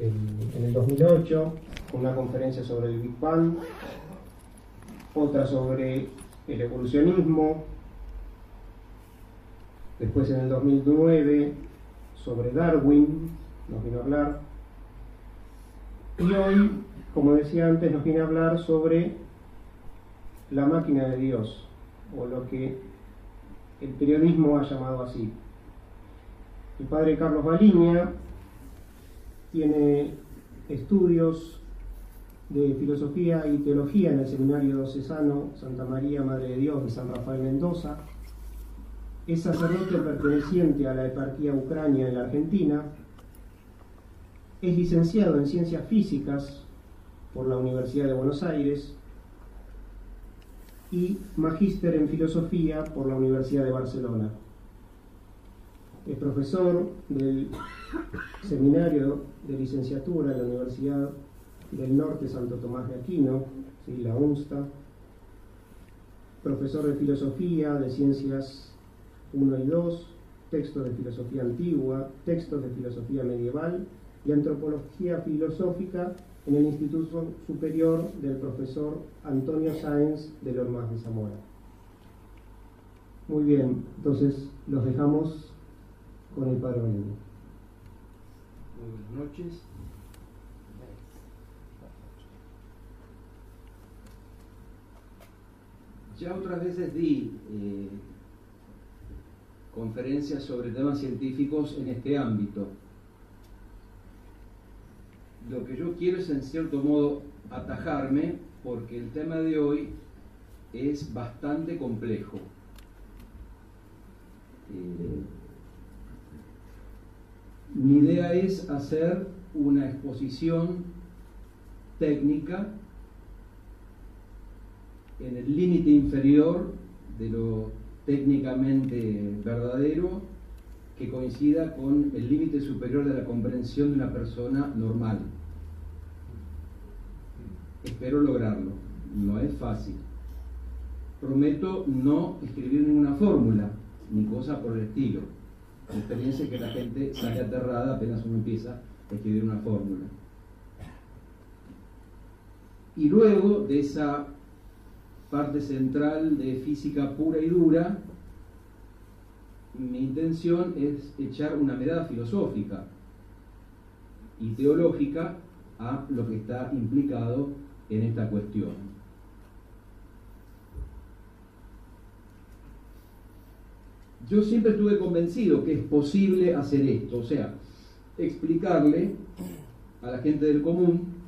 en el 2008, una conferencia sobre el Big Bang, otra sobre el evolucionismo, después en el 2009 sobre Darwin, nos vino a hablar, y hoy, como decía antes, nos viene a hablar sobre la máquina de Dios, o lo que el periodismo ha llamado así. El padre Carlos Baliña tiene estudios de filosofía y teología en el Seminario Cesano Santa María Madre de Dios de San Rafael Mendoza. Es sacerdote perteneciente a la eparquía Ucrania en la Argentina. Es licenciado en Ciencias Físicas por la Universidad de Buenos Aires y magíster en Filosofía por la Universidad de Barcelona. Es profesor del Seminario de Licenciatura en la Universidad del Norte Santo Tomás de Aquino, la UNSTA, profesor de Filosofía, de Ciencias 1 y 2, textos de filosofía antigua, textos de filosofía medieval y antropología filosófica en el Instituto Superior del profesor Antonio Sáenz de Lormas de Zamora. Muy bien, entonces los dejamos con el Padre Muy buenas noches. Ya otras veces di eh, conferencias sobre temas científicos en este ámbito lo que yo quiero es en cierto modo atajarme porque el tema de hoy es bastante complejo. Eh, mi idea es hacer una exposición técnica en el límite inferior de lo técnicamente verdadero que coincida con el límite superior de la comprensión de una persona normal. Espero lograrlo. No es fácil. Prometo no escribir ninguna fórmula, ni cosa por el estilo. La experiencia es que la gente sale aterrada apenas uno empieza a escribir una fórmula. Y luego de esa parte central de física pura y dura, mi intención es echar una mirada filosófica y teológica a lo que está implicado en esta cuestión. Yo siempre estuve convencido que es posible hacer esto, o sea, explicarle a la gente del común,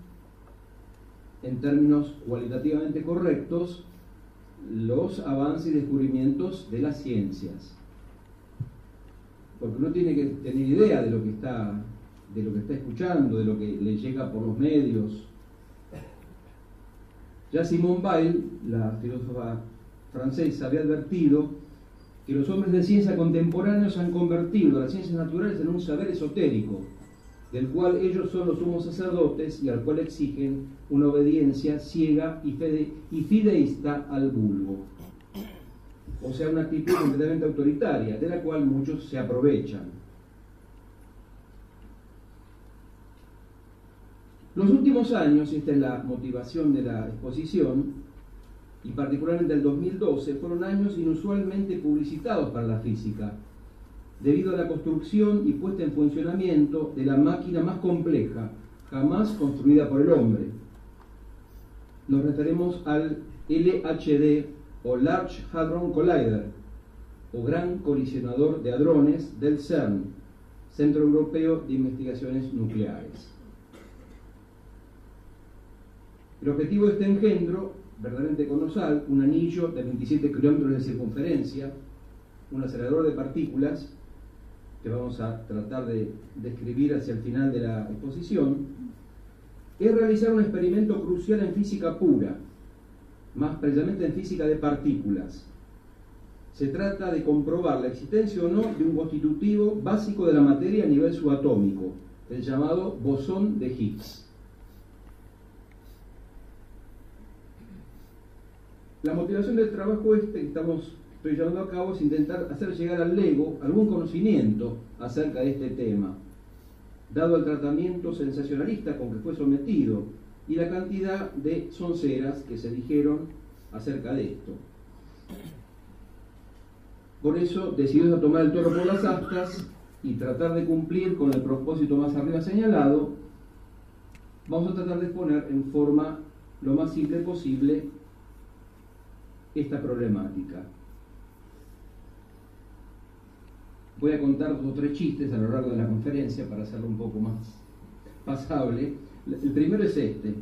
en términos cualitativamente correctos, los avances y descubrimientos de las ciencias. Porque uno tiene que tener idea de lo que está, de lo que está escuchando, de lo que le llega por los medios, ya Simone Weil, la filósofa francesa, había advertido que los hombres de ciencia contemporáneos han convertido las ciencias naturales en un saber esotérico, del cual ellos son los sumos sacerdotes y al cual exigen una obediencia ciega y, y fideísta al vulgo. O sea, una actitud completamente autoritaria, de la cual muchos se aprovechan. Los últimos años, y esta es la motivación de la exposición, y particularmente el 2012, fueron años inusualmente publicitados para la física, debido a la construcción y puesta en funcionamiento de la máquina más compleja jamás construida por el hombre. Nos referimos al LHD o Large Hadron Collider, o Gran Colisionador de Hadrones del CERN, Centro Europeo de Investigaciones Nucleares. El objetivo de este engendro, verdaderamente colosal, un anillo de 27 kilómetros de circunferencia, un acelerador de partículas, que vamos a tratar de describir hacia el final de la exposición, es realizar un experimento crucial en física pura, más precisamente en física de partículas. Se trata de comprobar la existencia o no de un constitutivo básico de la materia a nivel subatómico, el llamado bosón de Higgs. La motivación del trabajo este que estamos, llevando a cabo es intentar hacer llegar al Lego algún conocimiento acerca de este tema. dado el tratamiento sensacionalista con que fue sometido y la cantidad de sonceras que se dijeron acerca de esto. Por eso decidió tomar el toro por las astas y tratar de cumplir con el propósito más arriba señalado, vamos a tratar de exponer en forma lo más simple posible esta problemática. Voy a contar dos o tres chistes a lo largo de la conferencia para hacerlo un poco más pasable. El primero es este.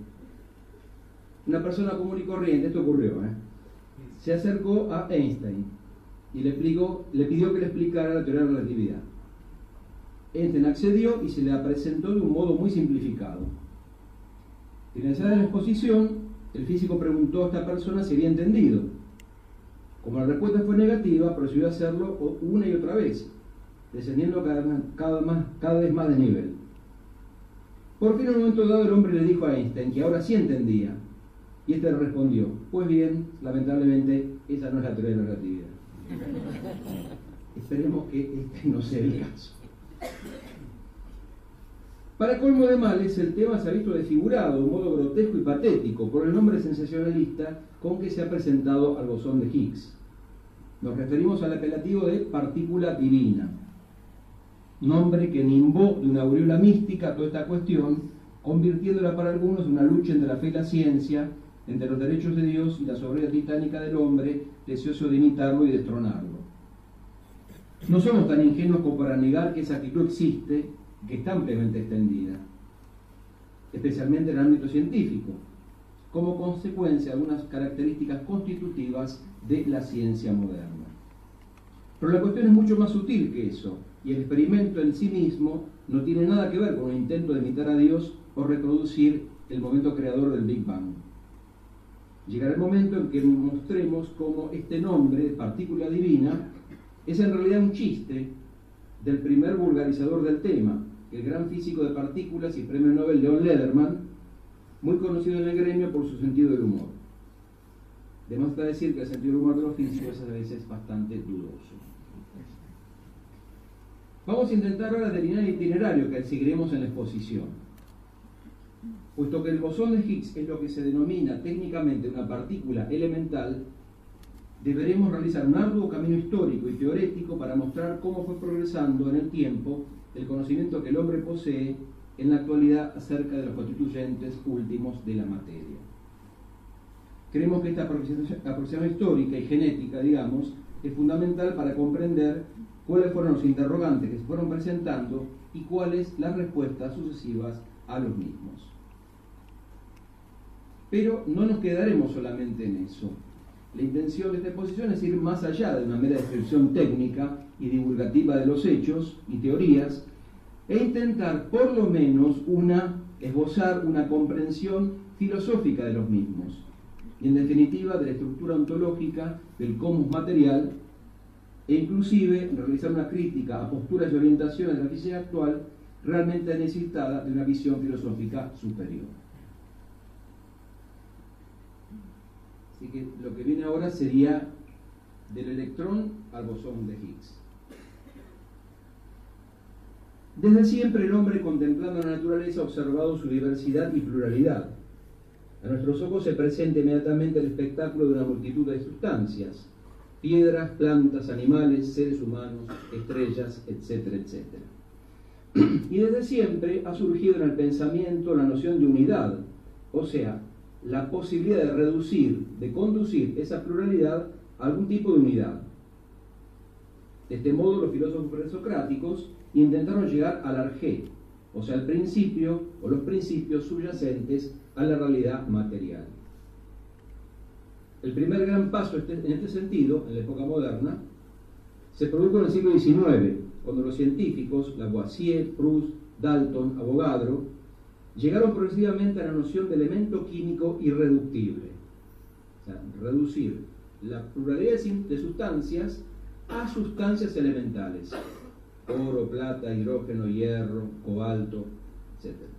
Una persona común y corriente, esto ocurrió, ¿eh? se acercó a Einstein y le, le pidió que le explicara la teoría de la relatividad. Einstein accedió y se le presentó de un modo muy simplificado. Finalizada la exposición, el físico preguntó a esta persona si había entendido. Como la respuesta fue negativa, procedió a hacerlo una y otra vez, descendiendo cada, vez más de nivel. Por fin, en un momento dado, el hombre le dijo a Einstein que ahora sí entendía. Y este le respondió, pues bien, lamentablemente, esa no es la teoría de la relatividad. Esperemos que este no sea el caso. Para colmo de males, el tema se ha visto desfigurado de un modo grotesco y patético por el nombre sensacionalista con que se ha presentado al bosón de Higgs. Nos referimos al apelativo de partícula divina, nombre que nimbó de una aureola mística toda esta cuestión, convirtiéndola para algunos en una lucha entre la fe y la ciencia, entre los derechos de Dios y la soberanía titánica del hombre, deseoso de imitarlo y destronarlo. No somos tan ingenuos como para negar que esa actitud existe, que está ampliamente extendida, especialmente en el ámbito científico, como consecuencia de algunas características constitutivas de la ciencia moderna. Pero la cuestión es mucho más sutil que eso, y el experimento en sí mismo no tiene nada que ver con el intento de imitar a Dios o reproducir el momento creador del Big Bang. Llegará el momento en que mostremos cómo este nombre, partícula divina, es en realidad un chiste del primer vulgarizador del tema, el gran físico de partículas y premio Nobel Leon Lederman, muy conocido en el gremio por su sentido del humor. Debemos decir que el sentido del humor de los físicos a veces es bastante dudoso. Vamos a intentar ahora delinear el itinerario que seguiremos en la exposición. Puesto que el bosón de Higgs es lo que se denomina técnicamente una partícula elemental, deberemos realizar un arduo camino histórico y teorético para mostrar cómo fue progresando en el tiempo el conocimiento que el hombre posee en la actualidad acerca de los constituyentes últimos de la materia. Creemos que esta aproximación histórica y genética, digamos, es fundamental para comprender cuáles fueron los interrogantes que se fueron presentando y cuáles las respuestas sucesivas a los mismos. Pero no nos quedaremos solamente en eso. La intención de esta exposición es ir más allá de una mera descripción técnica y divulgativa de los hechos y teorías e intentar por lo menos una, esbozar una comprensión filosófica de los mismos y en definitiva de la estructura ontológica del cosmos material e inclusive realizar una crítica a posturas y orientaciones de la física actual realmente necesitada de una visión filosófica superior. Así que lo que viene ahora sería del electrón al bosón de Higgs. Desde siempre el hombre contemplando la naturaleza ha observado su diversidad y pluralidad. A nuestros ojos se presenta inmediatamente el espectáculo de una multitud de sustancias, piedras, plantas, animales, seres humanos, estrellas, etcétera, etcétera. Y desde siempre ha surgido en el pensamiento la noción de unidad, o sea, la posibilidad de reducir, de conducir esa pluralidad a algún tipo de unidad. De este modo, los filósofos presocráticos intentaron llegar al arjé, o sea, al principio o los principios subyacentes a la realidad material. El primer gran paso este, en este sentido, en la época moderna, se produjo en el siglo XIX, cuando los científicos, Lavoisier, Proust, Dalton, Avogadro, llegaron progresivamente a la noción de elemento químico irreductible. O sea, reducir la pluralidad de sustancias a sustancias elementales. Oro, plata, hidrógeno, hierro, cobalto, etc.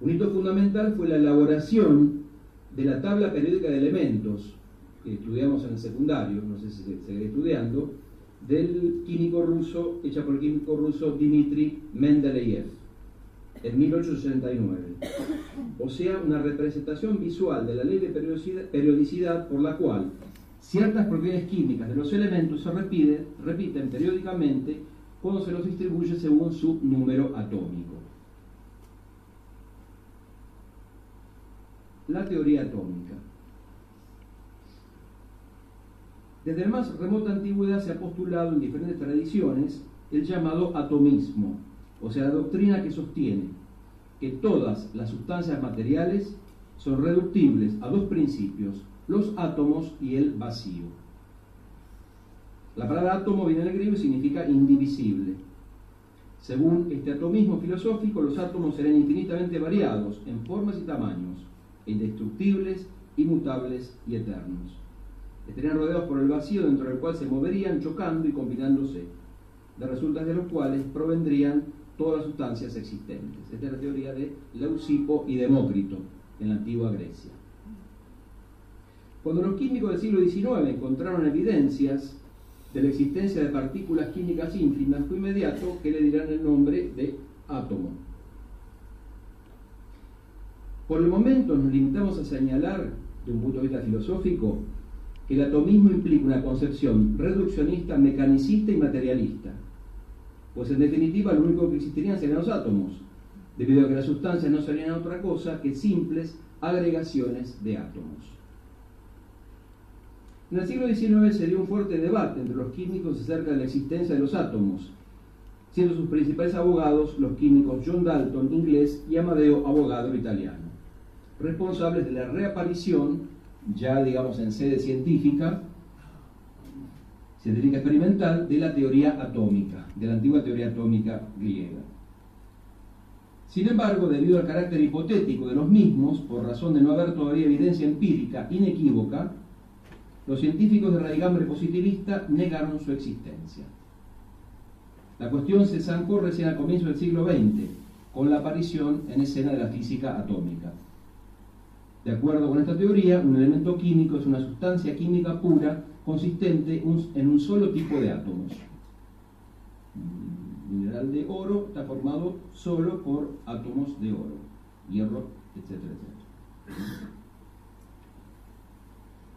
Un hito fundamental fue la elaboración de la tabla periódica de elementos que estudiamos en el secundario, no sé si se estudiando, del químico ruso, hecha por el químico ruso Dmitry Mendeleev en 1869. O sea, una representación visual de la ley de periodicidad por la cual ciertas propiedades químicas de los elementos se repiten, repiten periódicamente cuando se los distribuye según su número atómico. La teoría atómica. Desde la más remota antigüedad se ha postulado en diferentes tradiciones el llamado atomismo, o sea, la doctrina que sostiene que todas las sustancias materiales son reductibles a dos principios, los átomos y el vacío. La palabra átomo viene del griego y significa indivisible. Según este atomismo filosófico, los átomos serán infinitamente variados en formas y tamaños, indestructibles, inmutables y eternos estarían rodeados por el vacío dentro del cual se moverían chocando y combinándose, de resultas de los cuales provendrían todas las sustancias existentes. Esta es la teoría de Leucipo y Demócrito en la antigua Grecia. Cuando los químicos del siglo XIX encontraron evidencias de la existencia de partículas químicas ínfimas, fue inmediato que le dirán el nombre de átomo. Por el momento nos limitamos a señalar, de un punto de vista filosófico, que el atomismo implica una concepción reduccionista, mecanicista y materialista. Pues en definitiva lo único que existirían serían los átomos, debido a que las sustancias no serían otra cosa que simples agregaciones de átomos. En el siglo XIX se dio un fuerte debate entre los químicos acerca de la existencia de los átomos, siendo sus principales abogados los químicos John Dalton, inglés, y Amadeo, abogado italiano, responsables de la reaparición ya digamos en sede científica, científica experimental, de la teoría atómica, de la antigua teoría atómica griega. Sin embargo, debido al carácter hipotético de los mismos, por razón de no haber todavía evidencia empírica inequívoca, los científicos de raigambre positivista negaron su existencia. La cuestión se zancó recién a comienzos del siglo XX, con la aparición en escena de la física atómica. De acuerdo con esta teoría, un elemento químico es una sustancia química pura consistente en un solo tipo de átomos. El mineral de oro está formado solo por átomos de oro, hierro, etcétera, etcétera.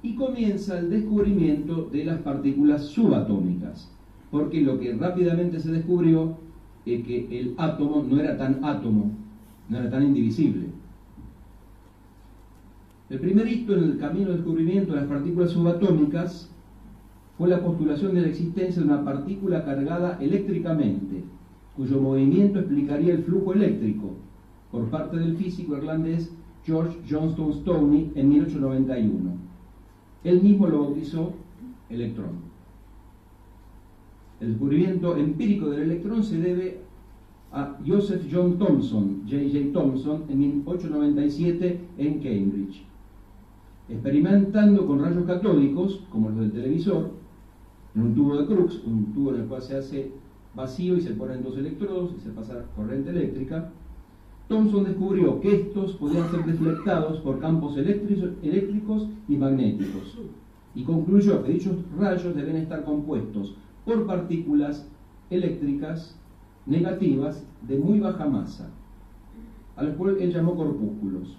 Y comienza el descubrimiento de las partículas subatómicas, porque lo que rápidamente se descubrió es que el átomo no era tan átomo, no era tan indivisible el primer hito en el camino de descubrimiento de las partículas subatómicas fue la postulación de la existencia de una partícula cargada eléctricamente, cuyo movimiento explicaría el flujo eléctrico, por parte del físico irlandés George Johnston Stoney en 1891. Él mismo lo bautizó electrón. El descubrimiento empírico del electrón se debe a Joseph John Thomson, J.J. Thomson, en 1897 en Cambridge experimentando con rayos catódicos, como los del televisor, en un tubo de Crookes, un tubo en el cual se hace vacío y se ponen dos electrodos y se pasa corriente eléctrica, Thomson descubrió que estos podían ser deflectados por campos eléctricos y magnéticos y concluyó que dichos rayos deben estar compuestos por partículas eléctricas negativas de muy baja masa, a los cuales él llamó corpúsculos.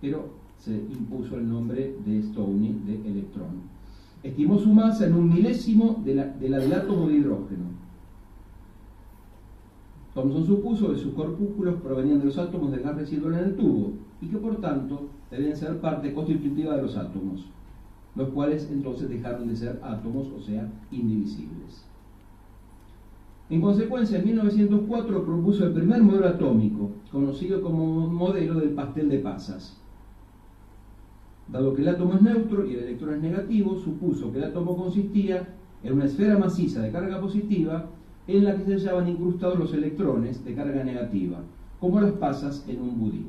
Pero se impuso el nombre de Stoney, de electrón. Estimó su masa en un milésimo de la, del átomo de hidrógeno. Thomson supuso que sus corpúsculos provenían de los átomos de gas residual en el tubo y que por tanto debían ser parte constitutiva de los átomos, los cuales entonces dejaron de ser átomos, o sea, indivisibles. En consecuencia, en 1904 propuso el primer modelo atómico, conocido como modelo del pastel de pasas. Dado que el átomo es neutro y el electrón es negativo, supuso que el átomo consistía en una esfera maciza de carga positiva en la que se hallaban incrustados los electrones de carga negativa, como las pasas en un budín.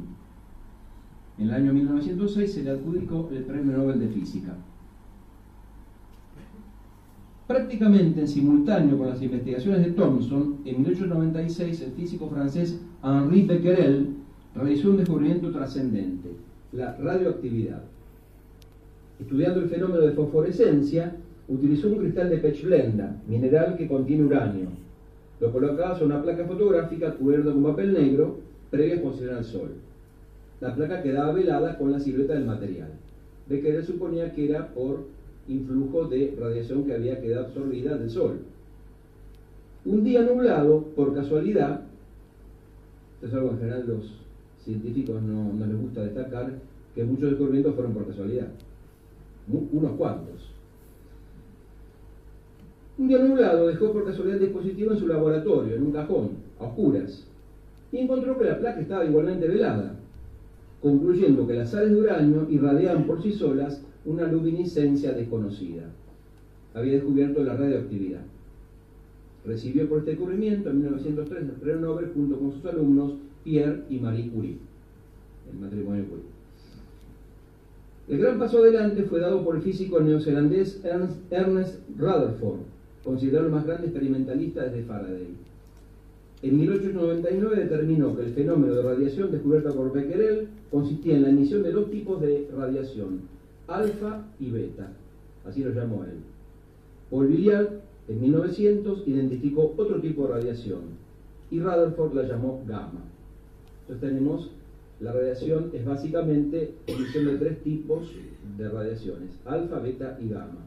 En el año 1906 se le adjudicó el Premio Nobel de Física. Prácticamente en simultáneo con las investigaciones de Thomson, en 1896 el físico francés Henri Becquerel realizó un descubrimiento trascendente, la radioactividad estudiando el fenómeno de fosforescencia, utilizó un cristal de pechblenda, mineral que contiene uranio. Lo colocaba sobre una placa fotográfica cubierta con papel negro previa exposición al sol. La placa quedaba velada con la silueta del material. Becquerel suponía que era por influjo de radiación que había quedado absorbida del sol. Un día nublado, por casualidad, esto es algo en general los científicos no, no les gusta destacar, que muchos descubrimientos fueron por casualidad. Unos cuantos. Un día nublado dejó por casualidad el dispositivo en su laboratorio, en un cajón, a oscuras, y encontró que la placa estaba igualmente velada, concluyendo que las sales de uranio irradiaban por sí solas una luminiscencia desconocida. Había descubierto la radioactividad. Recibió por este descubrimiento en 1903 el premio Nobel junto con sus alumnos Pierre y Marie Curie, el matrimonio Curie. El gran paso adelante fue dado por el físico neozelandés Ernest Rutherford, considerado el más grande experimentalista desde Faraday. En 1899 determinó que el fenómeno de radiación descubierto por Becquerel consistía en la emisión de dos tipos de radiación, alfa y beta, así lo llamó él. Paul Billiard, en 1900, identificó otro tipo de radiación y Rutherford la llamó gamma. Entonces tenemos, la radiación es básicamente emisión de tres tipos de radiaciones, alfa, beta y gamma.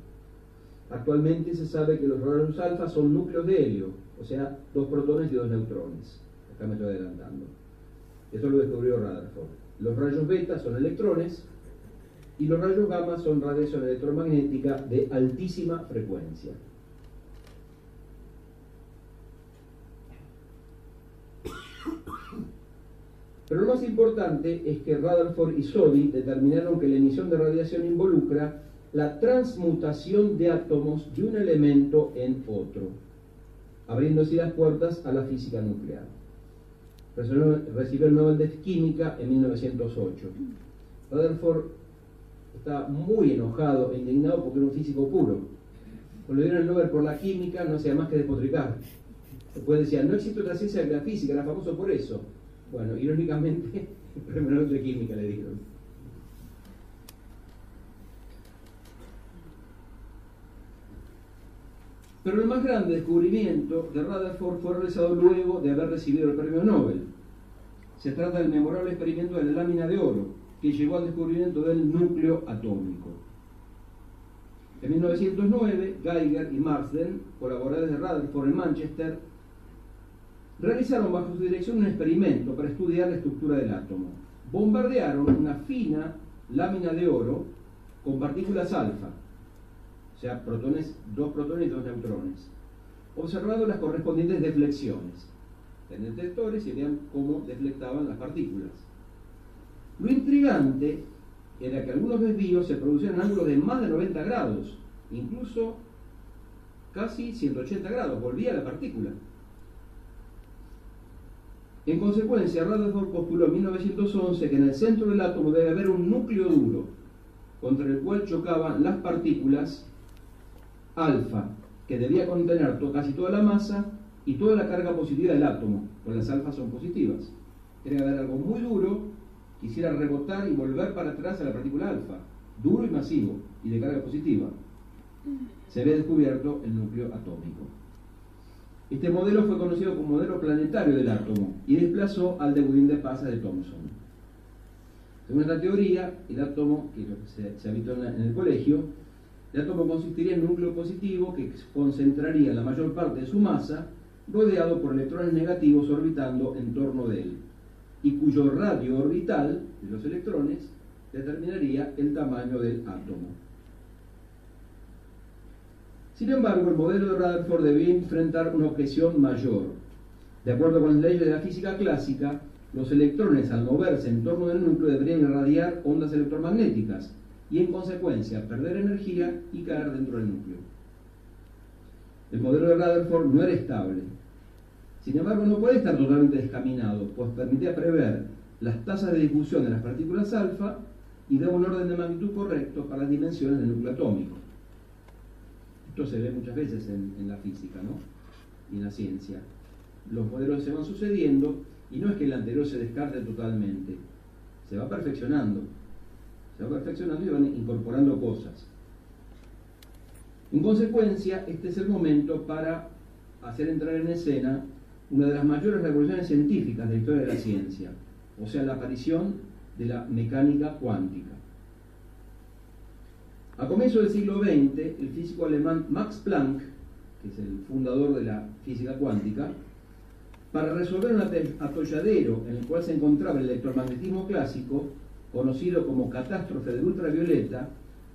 Actualmente se sabe que los rayos alfa son núcleos de helio, o sea, dos protones y dos neutrones. Acá me estoy adelantando. Eso lo descubrió Rutherford. Los rayos beta son electrones y los rayos gamma son radiación electromagnética de altísima frecuencia. Pero lo más importante es que Rutherford y Soddy determinaron que la emisión de radiación involucra la transmutación de átomos de un elemento en otro, abriendo así las puertas a la física nuclear. Recibió el Nobel de Química en 1908. Rutherford estaba muy enojado e indignado porque era un físico puro. Cuando le dieron el Nobel por la química no hacía más que despotricar. Después decía, no existe otra ciencia que la física, era famoso por eso. Bueno, irónicamente, Nobel de Química le dieron. Pero el más grande descubrimiento de Rutherford fue realizado luego de haber recibido el premio Nobel. Se trata del memorable experimento de la lámina de oro, que llevó al descubrimiento del núcleo atómico. En 1909, Geiger y Marsden, colaboradores de Rutherford en Manchester, realizaron bajo su dirección un experimento para estudiar la estructura del átomo. Bombardearon una fina lámina de oro con partículas alfa, o sea, protones, dos protones y dos neutrones, observando las correspondientes deflexiones. En detectores y vean cómo deflectaban las partículas. Lo intrigante era que algunos desvíos se producían en ángulos de más de 90 grados, incluso casi 180 grados, volvía la partícula. En consecuencia, Rutherford postuló en 1911 que en el centro del átomo debe haber un núcleo duro, contra el cual chocaban las partículas alfa, que debía contener casi toda la masa y toda la carga positiva del átomo, pues las alfas son positivas. Tiene que haber algo muy duro que hiciera rebotar y volver para atrás a la partícula alfa, duro y masivo, y de carga positiva. Se había descubierto el núcleo atómico. Este modelo fue conocido como modelo planetario del átomo y desplazó al de Budín de Pasa de Thomson. Según esta teoría, el átomo, que se, habitó en el colegio, el átomo consistiría en un núcleo positivo que concentraría la mayor parte de su masa, rodeado por electrones negativos orbitando en torno de él, y cuyo radio orbital de los electrones determinaría el tamaño del átomo. Sin embargo, el modelo de Rutherford debía enfrentar una objeción mayor. De acuerdo con las leyes de la física clásica, los electrones al moverse en torno del núcleo deberían irradiar ondas electromagnéticas, y en consecuencia perder energía y caer dentro del núcleo. El modelo de Rutherford no era estable. Sin embargo, no puede estar totalmente descaminado, pues permitía prever las tasas de difusión de las partículas alfa y da un orden de magnitud correcto para las dimensiones del núcleo atómico. Esto se ve muchas veces en, la física ¿no? y en la ciencia. Los modelos se van sucediendo y no es que el anterior se descarte totalmente, se va perfeccionando se va perfeccionando y van incorporando cosas. En consecuencia, este es el momento para hacer entrar en escena una de las mayores revoluciones científicas de la historia de la ciencia, o sea, la aparición de la mecánica cuántica. A comienzos del siglo XX, el físico alemán Max Planck, que es el fundador de la física cuántica, para resolver un atolladero en el cual se encontraba el electromagnetismo clásico, conocido como catástrofe de ultravioleta,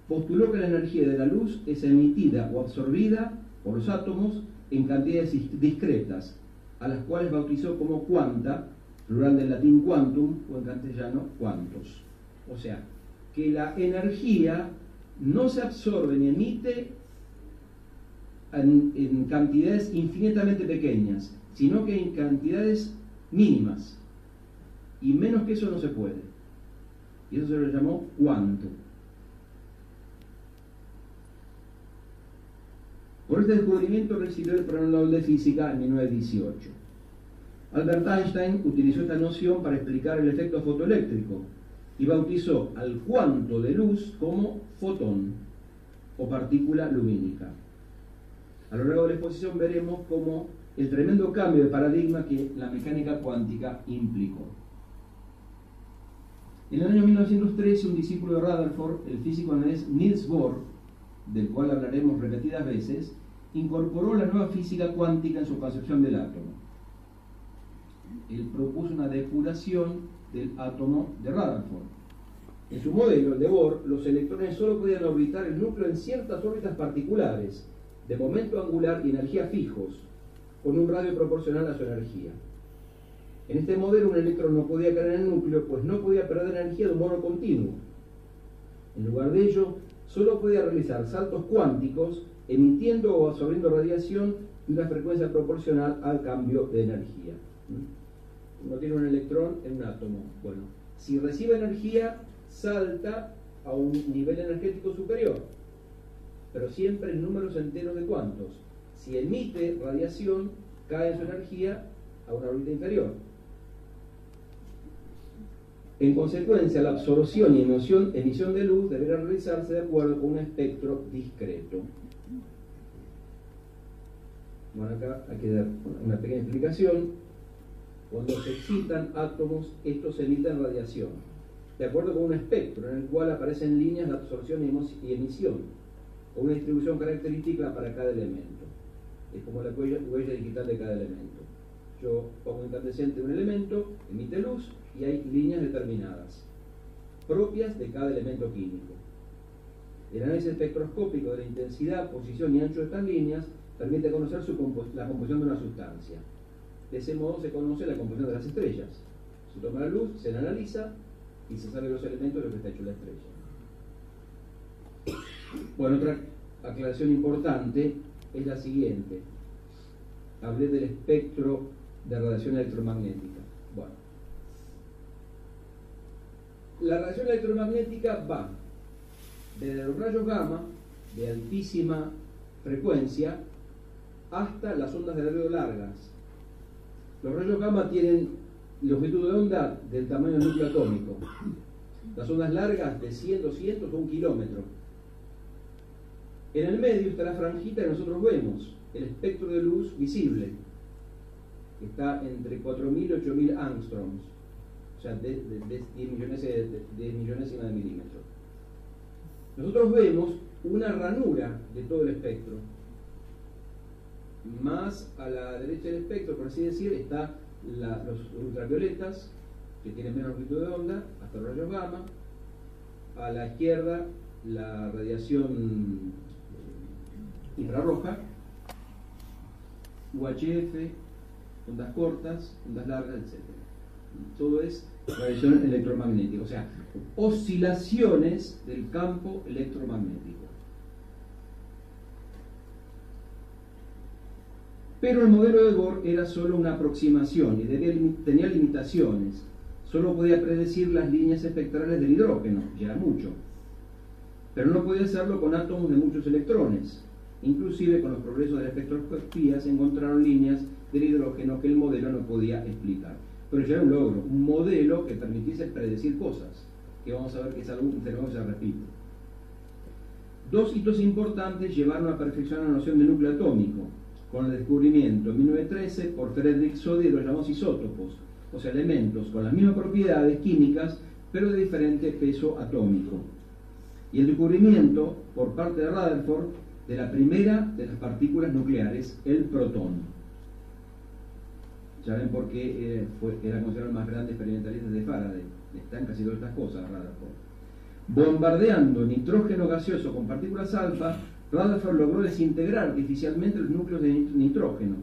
postuló que la energía de la luz es emitida o absorbida por los átomos en cantidades discretas, a las cuales bautizó como cuanta, plural del latín quantum o en castellano cuantos. O sea, que la energía no se absorbe ni emite en, cantidades infinitamente pequeñas, sino que en cantidades mínimas. Y menos que eso no se puede. Y eso se lo llamó cuanto. Por este descubrimiento recibió el Premio Nobel de Física en 1918. Albert Einstein utilizó esta noción para explicar el efecto fotoeléctrico y bautizó al cuanto de luz como fotón o partícula lumínica. A lo largo de la exposición veremos cómo el tremendo cambio de paradigma que la mecánica cuántica implicó. En el año 1913, un discípulo de Rutherford, el físico danés Niels Bohr, del cual hablaremos repetidas veces, incorporó la nueva física cuántica en su concepción del átomo. Él propuso una depuración del átomo de Rutherford. En su modelo, el de Bohr, los electrones solo podían orbitar el núcleo en ciertas órbitas particulares, de momento angular y energía fijos, con un radio proporcional a su energía. En este modelo un electrón no podía caer en el núcleo, pues no podía perder energía de un modo continuo. En lugar de ello, solo podía realizar saltos cuánticos emitiendo o absorbiendo radiación y una frecuencia proporcional al cambio de energía. Uno tiene un electrón en un átomo. Bueno, si recibe energía, salta a un nivel energético superior, pero siempre en números enteros de cuantos si emite radiación, cae su energía a una órbita inferior. En consecuencia, la absorción y emisión, emisión de luz deberá realizarse de acuerdo con un espectro discreto. Bueno, acá hay que dar una pequeña explicación. Cuando se excitan átomos, estos emiten radiación, de acuerdo con un espectro en el cual aparecen líneas de absorción y emisión, o una distribución característica para cada elemento es como la huella, digital de cada elemento. Yo pongo incandescente un elemento, emite luz y hay líneas determinadas, propias de cada elemento químico. El análisis espectroscópico de la intensidad, posición y ancho de estas líneas permite conocer la composición de una sustancia. De ese modo se conoce la composición de las estrellas. Se toma la luz, se la analiza y se sabe los elementos de los que está hecho la estrella. Bueno, otra aclaración importante es la siguiente. Hablé del espectro de radiación electromagnética. Bueno. La radiación electromagnética va desde los rayos gamma de altísima frecuencia hasta las ondas de radio largas. Los rayos gamma tienen longitud de onda del tamaño del núcleo atómico. Las ondas largas de 100, 200 o un kilómetro. En el medio está la franjita que nosotros vemos, el espectro de luz visible, que está entre 4.000 y 8.000 angstroms, o sea, de, 10, millones de, de milímetro. Nosotros vemos una ranura de todo el espectro. Más a la derecha del espectro, por así decir, está los ultravioletas, que tienen menos longitud de onda, hasta los rayos gamma. A la izquierda, la radiación infrarroja, UHF, ondas cortas, ondas largas, etc. Todo es radiación electromagnética, o sea, oscilaciones del campo electromagnético. Pero el modelo de Bohr era solo una aproximación y tenía limitaciones. Solo podía predecir las líneas espectrales del hidrógeno, que era mucho. Pero no podía hacerlo con átomos de muchos electrones. Inclusive con los progresos de la espectroscopía se encontraron líneas del hidrógeno que el modelo no podía explicar. Pero ya era un logro, un modelo que permitiese predecir cosas, que vamos a ver que es algo, que se repite. Dos hitos importantes llevaron a perfeccionar la noción de núcleo atómico, con el descubrimiento en 1913 por Frederick Soddy de los llamados isótopos, o sea, elementos con las mismas propiedades químicas, pero de diferente peso atómico. Y el descubrimiento por parte de Rutherford de la primera de las partículas nucleares, el protón. Ya ven por qué eh, era considerado el más grande experimentalista de Faraday. Están casi todas estas cosas, Rutherford. Bombardeando nitrógeno gaseoso con partículas alfa, Rutherford logró desintegrar artificialmente los núcleos de nitrógeno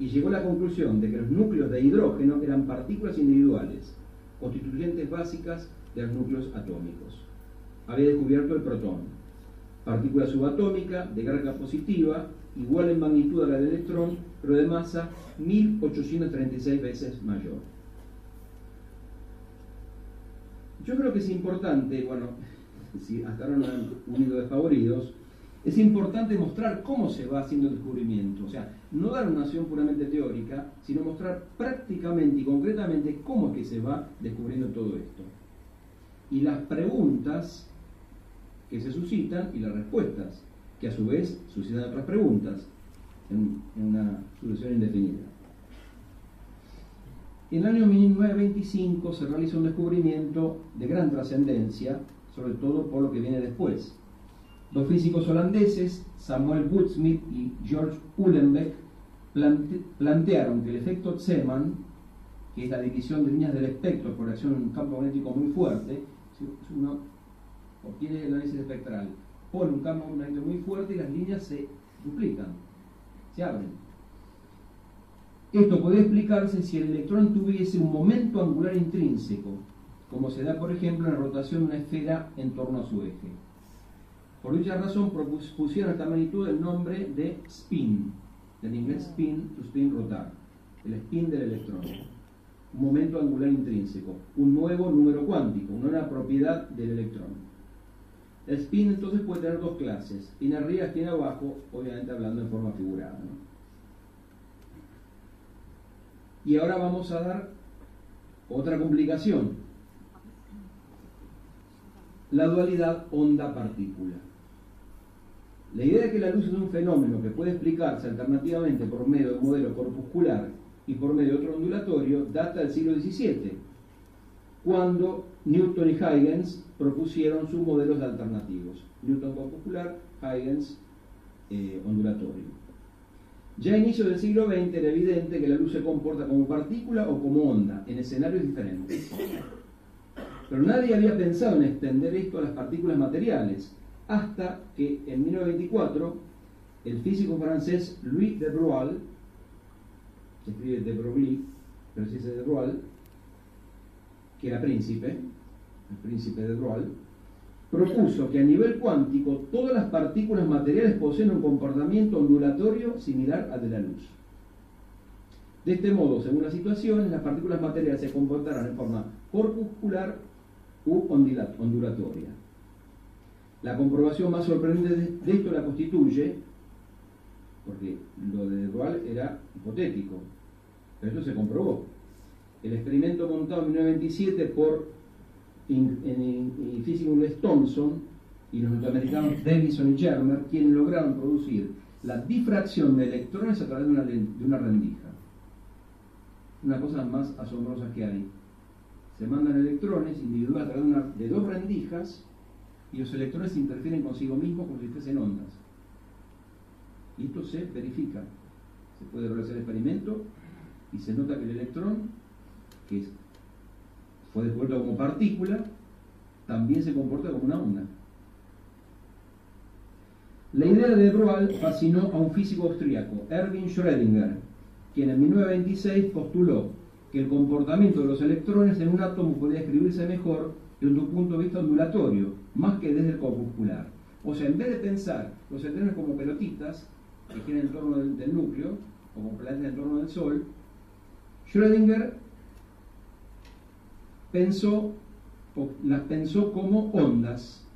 y llegó a la conclusión de que los núcleos de hidrógeno eran partículas individuales, constituyentes básicas de los núcleos atómicos. Había descubierto el protón, partícula subatómica de carga positiva, igual en magnitud a la del electrón, pero de masa 1836 veces mayor. Yo creo que es importante, bueno, si hasta ahora no han unido desfavoridos, es importante mostrar cómo se va haciendo el descubrimiento. O sea, no dar una noción puramente teórica, sino mostrar prácticamente y concretamente cómo es que se va descubriendo todo esto. Y las preguntas que se suscitan y las respuestas, que a su vez suscitan otras preguntas en, una solución indefinida. En el año 1925 se realiza un descubrimiento de gran trascendencia, sobre todo por lo que viene después. Dos físicos holandeses, Samuel Woodsmith y George Uhlenbeck, plantearon que el efecto Zeeman, que es la división de líneas del espectro por acción en un campo magnético muy fuerte, uno obtiene el análisis espectral, pone un campo magnético muy fuerte y las líneas se duplican, se abren. Esto puede explicarse si el electrón tuviese un momento angular intrínseco, como se da por ejemplo en la rotación de una esfera en torno a su eje. Por dicha razón propusieron esta magnitud el nombre de spin, del inglés spin to spin rotar, el spin del electrón. Un momento angular intrínseco, un nuevo número cuántico, una nueva propiedad del electrón. El spin entonces puede tener dos clases, spin arriba, spin abajo, obviamente hablando en forma figurada. Y ahora vamos a dar otra complicación, la dualidad onda-partícula. La idea de que la luz es un fenómeno que puede explicarse alternativamente por medio de un modelo corpuscular y por medio de otro ondulatorio data del siglo XVII, cuando Newton y Huygens propusieron sus modelos alternativos. Newton corpuscular, Huygens eh, ondulatorio. Ya a inicios del siglo XX era evidente que la luz se comporta como partícula o como onda, en escenarios diferentes. Pero nadie había pensado en extender esto a las partículas materiales, hasta que en 1924 el físico francés Louis de Broglie, se escribe de Broglie, pero se de Broglie, que era príncipe, el príncipe de Broglie, propuso que a nivel cuántico todas las partículas materiales poseen un comportamiento ondulatorio similar al de la luz. De este modo, según la situación, las partículas materiales se comportarán en forma corpuscular u ondulatoria. La comprobación más sorprendente de esto la constituye, porque lo de Broglie era hipotético, pero esto se comprobó. El experimento montado en 1927 por el físico Thomson y los norteamericanos Davison y Germer, quienes lograron producir la difracción de electrones a través de una, de una rendija. Una cosa más asombrosa que hay. Se mandan electrones individuales a través de, de dos rendijas y los electrones interfieren consigo mismos como si fuesen ondas. Y esto se verifica. Se puede realizar el experimento y se nota que el electrón, que fue descubierto como partícula, también se comporta como una onda. La idea de Broglie fascinó a un físico austríaco, Erwin Schrödinger, quien en 1926 postuló que el comportamiento de los electrones en un átomo podía escribirse mejor desde un punto de vista ondulatorio, más que desde el corpuscular. O sea, en vez de pensar los electrones como pelotitas que giran en torno del, núcleo, como planetas en torno del Sol, Schrödinger pensó, las pensó como ondas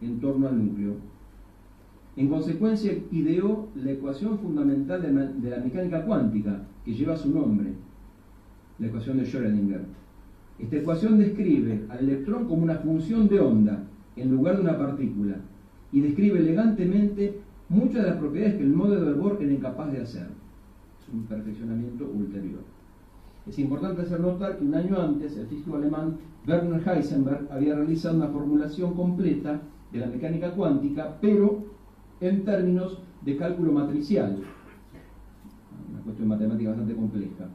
en torno al núcleo. En consecuencia, ideó la ecuación fundamental de la mecánica cuántica, que lleva su nombre, la ecuación de Schrödinger. Esta ecuación describe al electrón como una función de onda en lugar de una partícula y describe elegantemente muchas de las propiedades que el modelo de Bohr era incapaz de hacer. Es un perfeccionamiento ulterior. Es importante hacer notar que un año antes el físico alemán Werner Heisenberg había realizado una formulación completa de la mecánica cuántica, pero en términos de cálculo matricial, una cuestión matemática bastante compleja.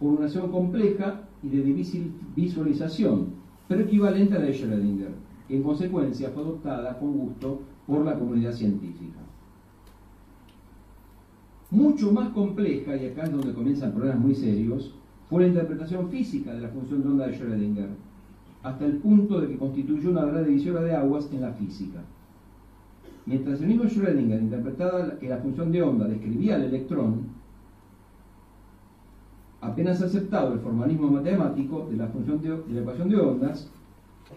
Formulación compleja y de difícil visualización, pero equivalente a la de Schrödinger, que en consecuencia fue adoptada con gusto por la comunidad científica. Mucho más compleja, y acá es donde comienzan problemas muy serios, fue la interpretación física de la función de onda de Schrödinger, hasta el punto de que constituyó una verdadera divisora de aguas en la física. Mientras el mismo Schrödinger interpretaba que la función de onda describía el electrón, apenas aceptado el formalismo matemático de la función de, la ecuación de ondas,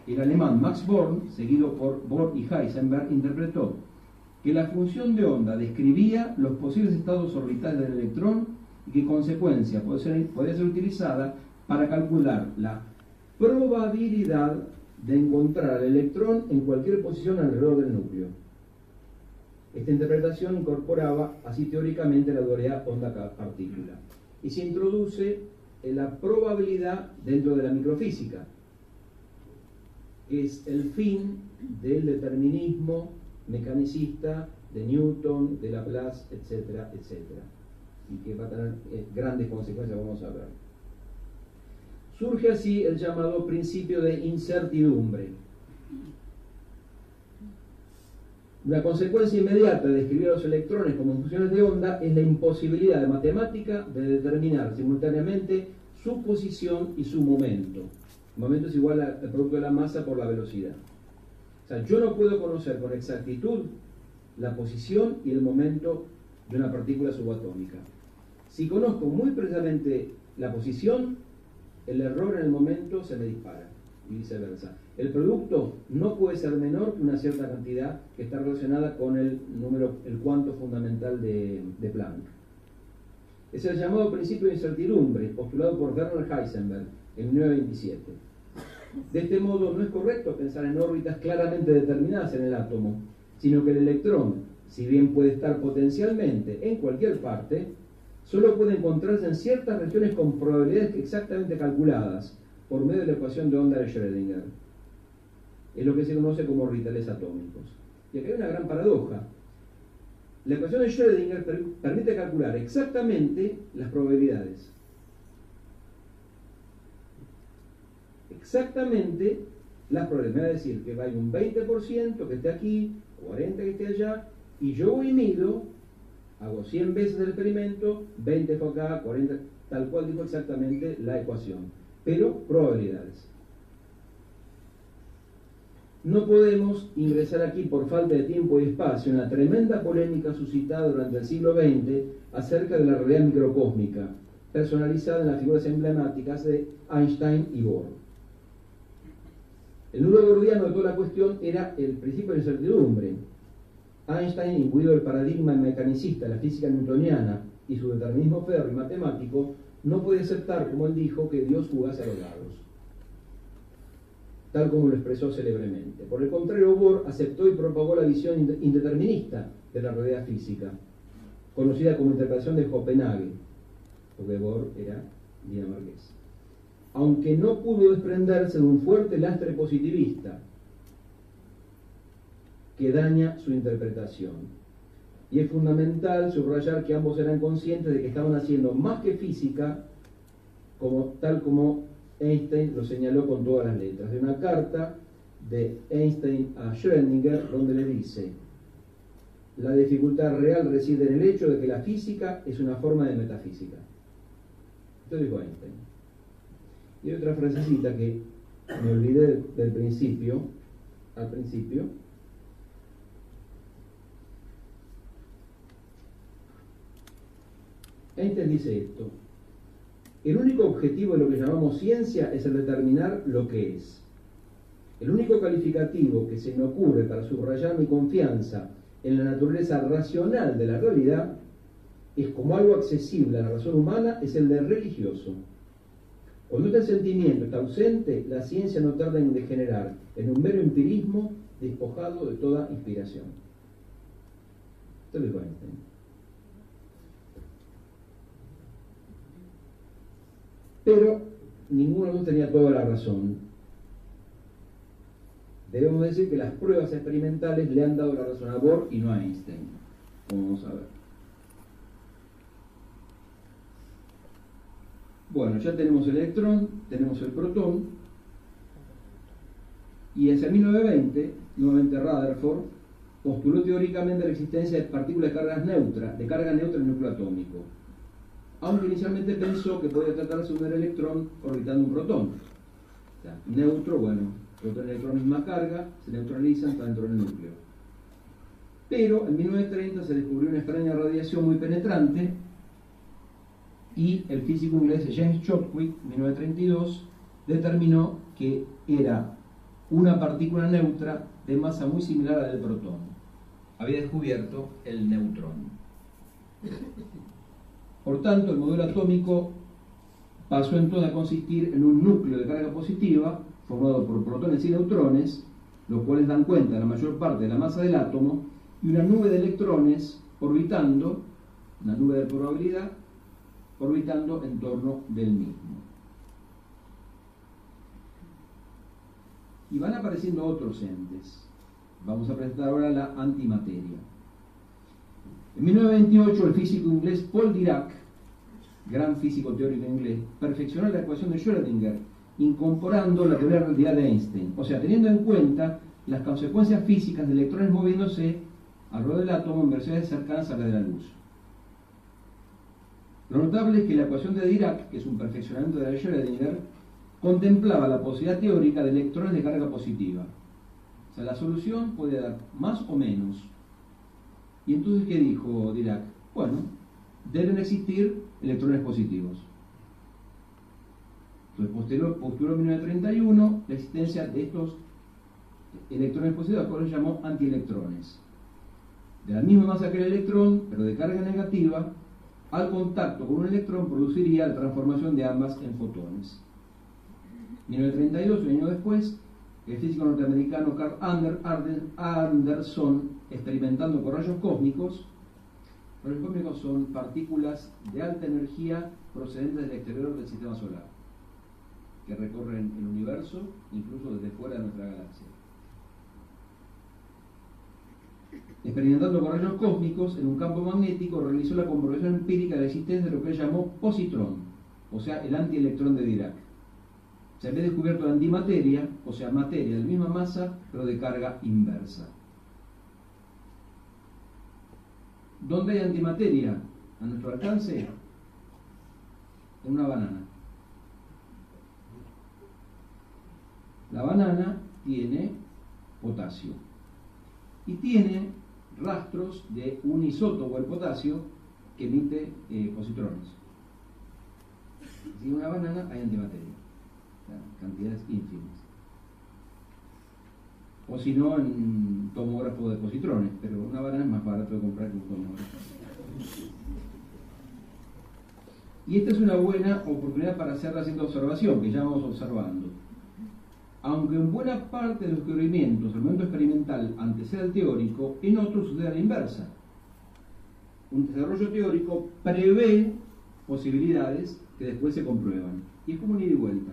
el alemán Max Born, seguido por Bohr y Heisenberg, interpretó que la función de onda describía los posibles estados orbitales del electrón y que en consecuencia podía ser, podía ser utilizada para calcular la probabilidad de encontrar al electrón en cualquier posición alrededor del núcleo. Esta interpretación incorporaba así teóricamente la dualidad onda-partícula y se introduce la probabilidad dentro de la microfísica, que es el fin del determinismo mecanicista de Newton, de Laplace, etcétera, etcétera, y que va a tener eh, grandes consecuencias, vamos a ver. Surge así el llamado principio de incertidumbre. La consecuencia inmediata de describir a los electrones como funciones de onda es la imposibilidad de matemática de determinar simultáneamente su posición y su momento. El momento es igual al producto de la masa por la velocidad. O sea, yo no puedo conocer con exactitud la posición y el momento de una partícula subatómica. Si conozco muy precisamente la posición, el error en el momento se me dispara y viceversa. El producto no puede ser menor que una cierta cantidad que está relacionada con el número, el cuanto fundamental de, de Planck. Es el llamado principio de incertidumbre, postulado por Werner Heisenberg en 1927. De este modo, no es correcto pensar en órbitas claramente determinadas en el átomo, sino que el electrón, si bien puede estar potencialmente en cualquier parte, solo puede encontrarse en ciertas regiones con probabilidades exactamente calculadas por medio de la ecuación de onda de Schrödinger. Es lo que se conoce como orbitales atómicos. Y acá hay una gran paradoja. La ecuación de Schrödinger permite calcular exactamente las probabilidades. Exactamente las probabilidades. A decir que hay un 20% que esté aquí, 40% que esté allá, y yo voy mido hago 100 veces el experimento, 20 fue acá, 40, tal cual dijo exactamente la ecuación. Pero probabilidades. No podemos ingresar aquí por falta de tiempo y espacio en la tremenda polémica suscitada durante el siglo XX acerca de la realidad microcósmica, personalizada en las figuras emblemáticas de Einstein y Bohr. El nudo gordiano de toda la cuestión era el principio de incertidumbre, Einstein, imbuido del paradigma mecanicista la física newtoniana y su determinismo férreo y matemático, no puede aceptar, como él dijo, que Dios jugase a los dados, tal como lo expresó célebremente. Por el contrario, Bohr aceptó y propagó la visión indeterminista de la realidad física, conocida como interpretación de Copenhague, porque Bohr era dinamarqués. Aunque no pudo desprenderse de un fuerte lastre positivista, que daña su interpretación. Y es fundamental subrayar que ambos eran conscientes de que estaban haciendo más que física, como, tal como Einstein lo señaló con todas las letras. De una carta de Einstein a Schrödinger donde le dice, la dificultad real reside en el hecho de que la física es una forma de metafísica. Esto dijo Einstein. Y otra frasecita que me olvidé del principio, al principio, Einstein dice esto. El único objetivo de lo que llamamos ciencia es el determinar lo que es. El único calificativo que se me ocurre para subrayar mi confianza en la naturaleza racional de la realidad es como algo accesible a la razón humana es el de religioso. Cuando este sentimiento está ausente, la ciencia no tarda en degenerar en un mero empirismo despojado de toda inspiración. Esto lo dijo Pero ninguno de nosotros tenía toda la razón. Debemos decir que las pruebas experimentales le han dado la razón a Bohr y no a Einstein, como vamos a ver. Bueno, ya tenemos el electrón, tenemos el protón, y hacia 1920, nuevamente Rutherford, postuló teóricamente la existencia de partículas de carga neutra, de carga neutra en el núcleo atómico, aunque inicialmente pensó que podía tratarse de un electrón orbitando un protón. O sea, neutro, bueno, protón y electrón misma carga, se neutralizan, está dentro del núcleo. Pero en 1930 se descubrió una extraña radiación muy penetrante y el físico inglés James Chadwick, 1932, determinó que era una partícula neutra de masa muy similar a la del protón. Había descubierto el neutrón. Por tanto, el modelo atómico pasó entonces a consistir en un núcleo de carga positiva formado por protones y neutrones, los cuales dan cuenta de la mayor parte de la masa del átomo, y una nube de electrones orbitando, una nube de probabilidad, orbitando en torno del mismo. Y van apareciendo otros entes. Vamos a presentar ahora la antimateria. En 1928 el físico inglés Paul Dirac, gran físico teórico inglés, perfeccionó la ecuación de Schrödinger, incorporando la teoría de la realidad de Einstein, o sea, teniendo en cuenta las consecuencias físicas de electrones moviéndose alrededor del átomo en versiones cercanas a la de la luz. Lo notable es que la ecuación de Dirac, que es un perfeccionamiento de la Schrödinger, contemplaba la posibilidad teórica de electrones de carga positiva. O sea, la solución puede dar más o menos. Y entonces, ¿qué dijo Dirac? Bueno, deben existir electrones positivos. Entonces, posterior, en 1931 la existencia de estos electrones positivos, que se llamó antielectrones. De la misma masa que el electrón, pero de carga negativa, al contacto con un electrón produciría la transformación de ambas en fotones. En 1932, un año después, el físico norteamericano Carl Anderson, experimentando con rayos cósmicos, rayos cósmicos son partículas de alta energía procedentes del exterior del sistema solar, que recorren el universo, incluso desde fuera de nuestra galaxia. experimentando con rayos cósmicos en un campo magnético, realizó la comprobación empírica de la existencia de lo que él llamó positrón, o sea, el antielectrón de Dirac. Se había descubierto antimateria, o sea, materia de la misma masa, pero de carga inversa. ¿Dónde hay antimateria? A nuestro alcance, en una banana. La banana tiene potasio y tiene rastros de un isótopo, el potasio, que emite eh, positrones. Si una banana hay antimateria, cantidades ínfimas. O si no, en tomógrafo de positrones, pero una banana es más barato de comprar que un tomógrafo. Y esta es una buena oportunidad para hacer la siguiente observación que ya vamos observando aunque en buena parte de los descubrimientos el momento experimental antecede al teórico, en otros sucede a la inversa. Un desarrollo teórico prevé posibilidades que después se comprueban. Y es como un ida y vuelta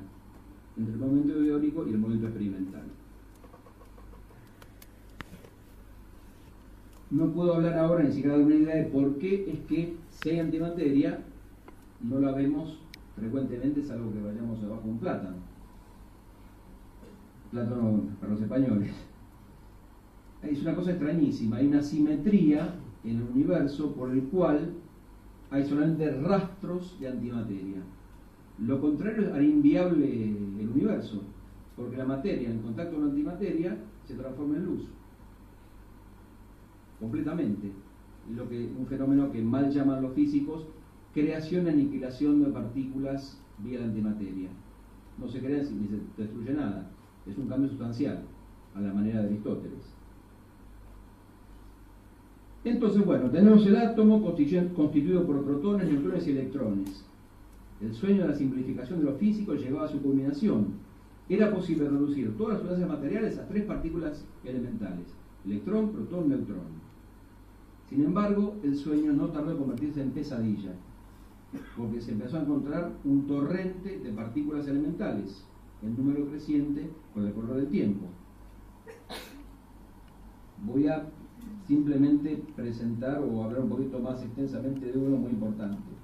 entre el momento teórico y el momento experimental. No puedo hablar ahora ni siquiera de una idea de por qué es que si hay antimateria no la vemos frecuentemente, salvo que vayamos abajo un plátano Platón para los españoles. Es una cosa extrañísima, hay una simetría en el universo por el cual hay solamente rastros de antimateria. Lo contrario haría inviable el universo, porque la materia en contacto con la antimateria se transforma en luz. Completamente. Lo que, un fenómeno que mal llaman los físicos creación y aniquilación de partículas vía la antimateria. No se crea ni se destruye nada es un cambio sustancial a la manera de Aristóteles. Entonces, bueno, tenemos el átomo constituido por protones, neutrones y electrones. El sueño de la simplificación de lo físico llegaba a su culminación. Era posible reducir todas las sustancias materiales a tres partículas elementales, electrón, protón, neutrón. Sin embargo, el sueño no tardó en convertirse en pesadilla, porque se empezó a encontrar un torrente de partículas elementales, en número creciente con el correr del tiempo. Voy a simplemente presentar o hablar un poquito más extensamente de uno muy importante.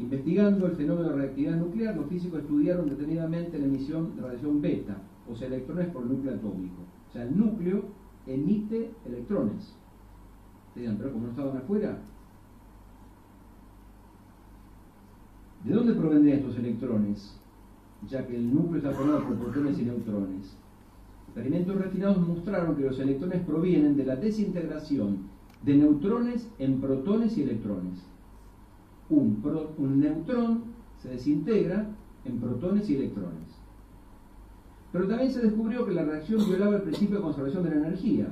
Investigando el fenómeno de reactividad nuclear, los físicos estudiaron detenidamente la emisión de radiación beta, o sea, electrones por núcleo atómico. O sea, el núcleo emite electrones. Digan, pero como no estaban afuera, ¿de dónde provendrían estos electrones? Ya que el núcleo está formado por protones y neutrones. Experimentos refinados mostraron que los electrones provienen de la desintegración de neutrones en protones y electrones. Un, neutrón se desintegra en protones y electrones. Pero también se descubrió que la reacción violaba el principio de conservación de la energía.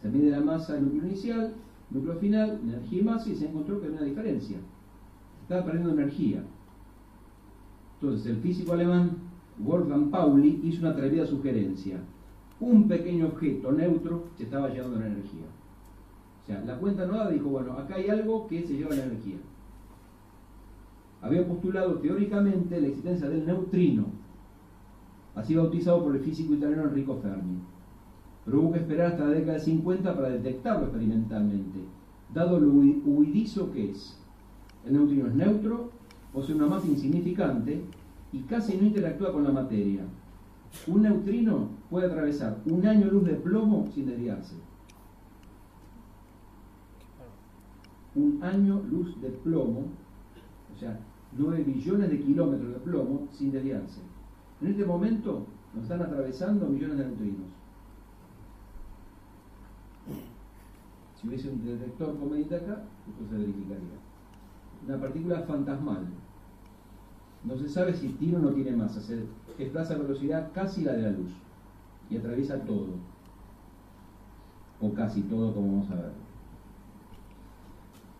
Se mide la masa del núcleo inicial, núcleo final, energía y masa, y se encontró que había una diferencia. Se estaba perdiendo energía. Entonces, el físico alemán Wolfgang Pauli hizo una atrevida sugerencia. Un pequeño objeto neutro se estaba llevando la energía. O sea, la cuenta nueva dijo, bueno, acá hay algo que se lleva la energía. Había postulado teóricamente la existencia del neutrino, así bautizado por el físico italiano Enrico Fermi. Pero hubo que esperar hasta la década de 50 para detectarlo experimentalmente, dado lo huidizo que es. El neutrino es neutro, posee una masa insignificante y casi no interactúa con la materia. Un neutrino puede atravesar un año luz de plomo sin desviarse. Un año luz de plomo, o sea, 9 billones de kilómetros de plomo sin desviarse. En este momento nos están atravesando millones de neutrinos. Si hubiese un detector el acá, esto se verificaría. Una partícula fantasmal, no se sabe si tiene o no tiene masa, se desplaza a velocidad casi la de la luz y atraviesa todo, o casi todo como vamos a ver.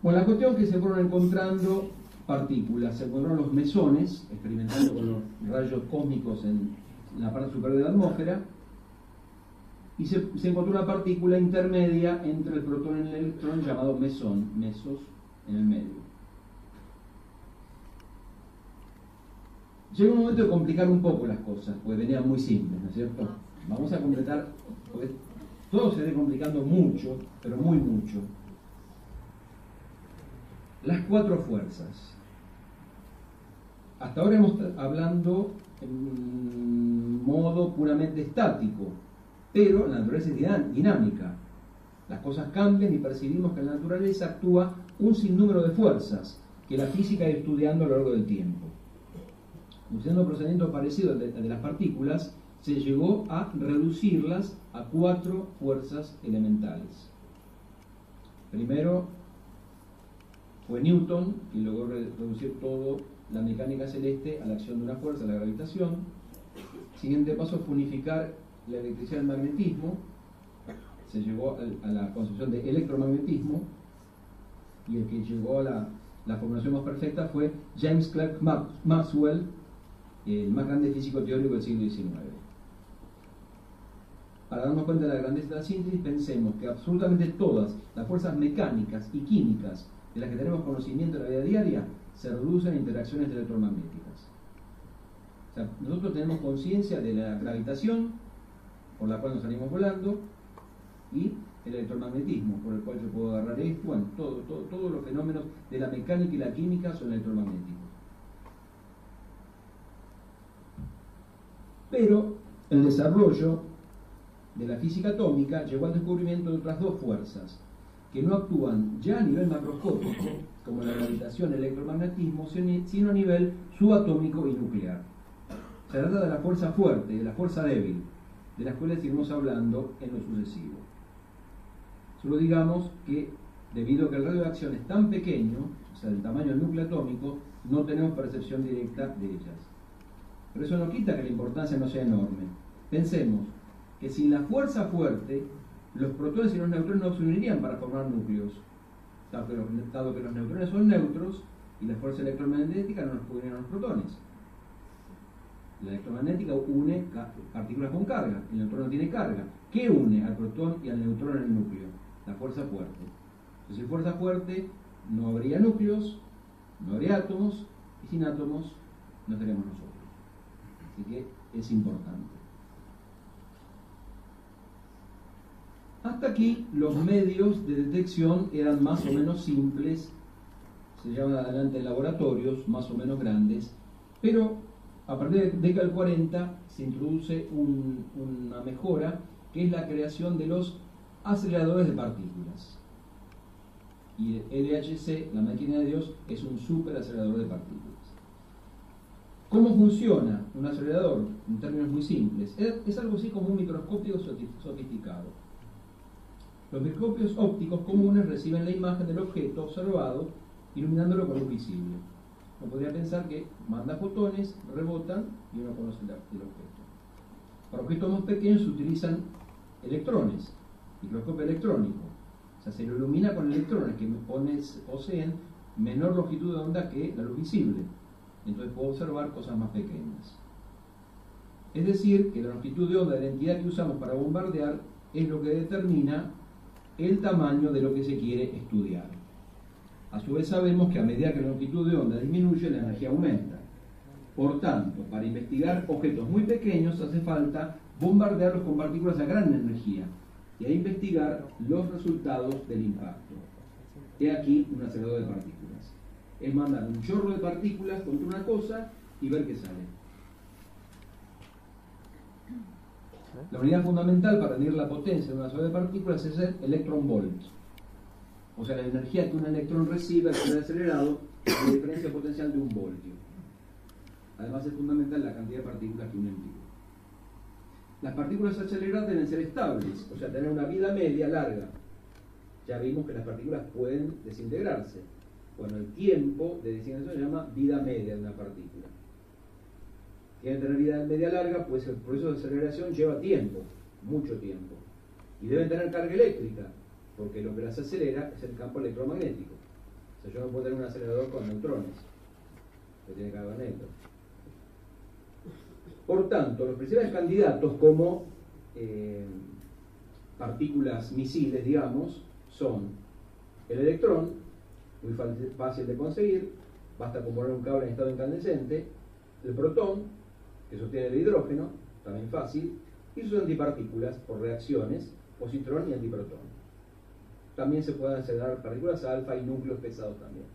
Bueno, la cuestión es que se fueron encontrando partículas, se encontraron los mesones, experimentando con los rayos cósmicos en la parte superior de la atmósfera, y se, se, encontró una partícula intermedia entre el protón y el electrón llamado mesón, mesos en el medio. Llegó un momento de complicar un poco las cosas, porque venían muy simples, ¿no es cierto? Vamos a completar, porque todo se ve complicando mucho, pero muy mucho. Las cuatro fuerzas. Hasta ahora hemos hablando en modo puramente estático, pero la naturaleza es dinámica. Las cosas cambian y percibimos que la naturaleza actúa un sinnúmero de fuerzas que la física ido estudiando a lo largo del tiempo usando un procedimiento parecido al de, las partículas, se llegó a reducirlas a cuatro fuerzas elementales. Primero fue Newton, que logró reducir todo la mecánica celeste a la acción de una fuerza, la gravitación. Siguiente paso fue unificar la electricidad y el magnetismo. Se llegó a la concepción de electromagnetismo. Y el que llegó a la, la formulación más perfecta fue James Clerk Maxwell, el más grande físico teórico del siglo XIX. Para darnos cuenta de la grandeza de la síntesis, pensemos que absolutamente todas las fuerzas mecánicas y químicas de las que tenemos conocimiento en la vida diaria se reducen a interacciones electromagnéticas. O sea, nosotros tenemos conciencia de la gravitación, por la cual nos salimos volando, y el electromagnetismo, por el cual yo puedo agarrar esto, bueno, todo, todos los fenómenos de la mecánica y la química son electromagnéticos. Pero el desarrollo de la física atómica llegó al descubrimiento de otras dos fuerzas, que no actúan ya a nivel macroscópico, como la gravitación el electromagnetismo, sino a nivel subatómico y nuclear. Se trata de la fuerza fuerte de la fuerza débil, de las cuales iremos hablando en lo sucesivo. Solo digamos que debido a que el radio de acción es tan pequeño, o sea, del tamaño del núcleo atómico, no tenemos percepción directa de ellas. Pero eso no quita que la importancia no sea enorme. Pensemos que sin la fuerza fuerte, los protones y los neutrones no se unirían para formar núcleos. Dado que los, neutrones son neutros y la fuerza electromagnética no nos puede unir a los protones. La electromagnética une partículas con carga, el neutrón no tiene carga. ¿Qué une al protón y al neutrón en el núcleo? La fuerza fuerte. Entonces, sin fuerza fuerte no habría núcleos, no habría átomos, y sin átomos no estaríamos nosotros. Así que es importante. Hasta aquí los medios de detección eran más o menos simples, se llevan adelante laboratorios más o menos grandes, pero a partir de la década del 40 se introduce una mejora que es la creación de los aceleradores de partículas. Y el LHC, la máquina de Dios, es un super acelerador de partículas. ¿Cómo funciona un acelerador? En términos muy simples. Es, algo así como un microscopio sofisticado. Los microscopios ópticos comunes reciben la imagen del objeto observado, iluminándolo con luz visible. Uno podría pensar que manda fotones, rebotan y uno conoce el objeto. Para objetos más pequeños se utilizan electrones, microscopio electrónico. O sea, se lo ilumina con electrones que poseen menor longitud de onda que la luz visible entonces puedo observar cosas más pequeñas. Es decir, que la longitud de onda de la entidad que usamos para bombardear es lo que determina el tamaño de lo que se quiere estudiar. A su vez sabemos que a medida que la longitud de onda disminuye, la energía aumenta. Por tanto, para investigar objetos muy pequeños hace falta bombardearlos con partículas a gran energía y a investigar los resultados del impacto. He aquí un acelerador de partículas es mandar un chorro de partículas contra una cosa y ver qué sale. La unidad fundamental para medir la potencia de una sola de partículas es el electron volt. O sea, la energía que un electrón recibe al ser acelerado la diferencia potencial de un voltio. Además es fundamental la cantidad de partículas que unen vivo. Las partículas aceleradas deben ser estables, o sea, tener una vida media larga. Ya vimos que las partículas pueden desintegrarse. Bueno, el tiempo de designación se llama vida media de una partícula. Que tener vida media larga, pues el proceso de aceleración lleva tiempo, mucho tiempo. Y deben tener carga eléctrica, porque lo que las acelera es el campo electromagnético. O sea, yo no puedo tener un acelerador con neutrones, que tiene carga negra. Por tanto, los principales candidatos como eh, partículas misiles, digamos, son el electrón, muy fácil de conseguir, basta con poner un cable en estado incandescente, el protón, que sostiene el hidrógeno, también fácil, y sus antipartículas por reacciones, positrón y antiprotón. También se pueden acelerar partículas alfa y núcleos pesados también.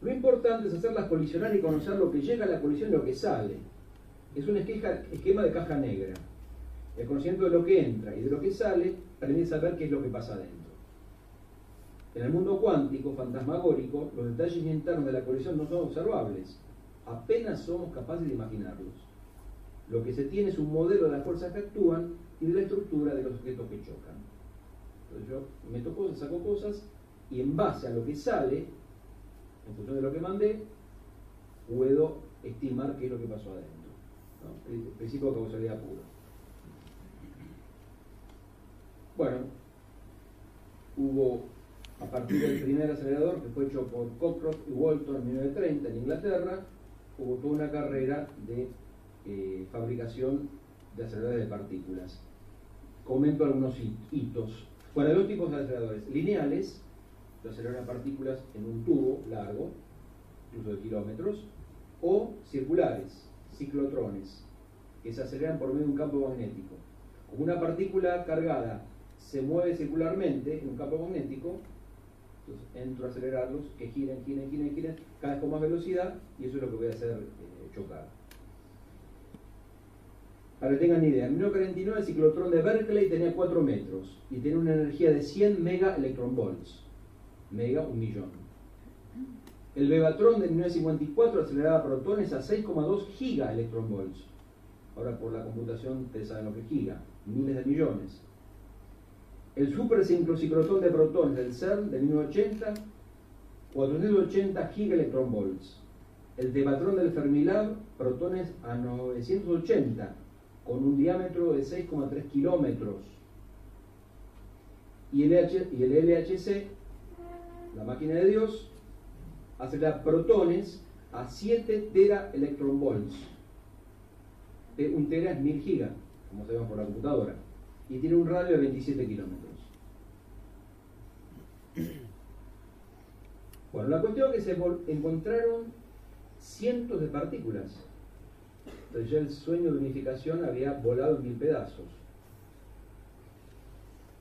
Lo importante es hacerlas colisionar y conocer lo que llega a la colisión y lo que sale. Es un esquema de caja negra. El conocimiento de lo que entra y de lo que sale permite saber qué es lo que pasa adentro. En el mundo cuántico, fantasmagórico, los detalles internos de la colisión no son observables, apenas somos capaces de imaginarlos. Lo que se tiene es un modelo de las fuerzas que actúan y de la estructura de los objetos que chocan. Entonces yo meto cosas, saco cosas y en base a lo que sale, en función de lo que mandé, puedo estimar qué es lo que pasó adentro. El principio de causalidad pura. Bueno, hubo a partir del primer acelerador que fue hecho por Cockcroft y Walton en 1930 en Inglaterra, hubo toda una carrera de eh, fabricación de aceleradores de partículas. Comento algunos hitos. Bueno, hay dos tipos de aceleradores. Lineales, que aceleran partículas en un tubo largo, incluso de kilómetros, o circulares, ciclotrones, que se aceleran por medio de un campo magnético. Como una partícula cargada se mueve circularmente en un campo magnético, entonces entro a acelerarlos, que giren, giren, giren, giren, cada vez con más velocidad y eso es lo que voy a hacer eh, chocar. Para que tengan idea, en 1949 el ciclotrón de Berkeley tenía 4 metros y tiene una energía de 100 mega volts. Mega, un millón. El Bevatron de 1954 aceleraba protones a 6,2 giga volts. Ahora por la computación ustedes saben lo que es giga, miles de millones. El supersincrociclotón de protones del CERN de 1980, 480 gigaelectronvolts. El tevatrón del Fermilab, protones a 980, con un diámetro de 6,3 kilómetros. Y el, y el LHC la máquina de Dios, acelera protones a 7 tera electron volts. Eh, un tera es 1000 gigas, como sabemos por la computadora, y tiene un radio de 27 kilómetros. Bueno, la cuestión es que se encontraron cientos de partículas. Entonces ya el sueño de unificación había volado en mil pedazos.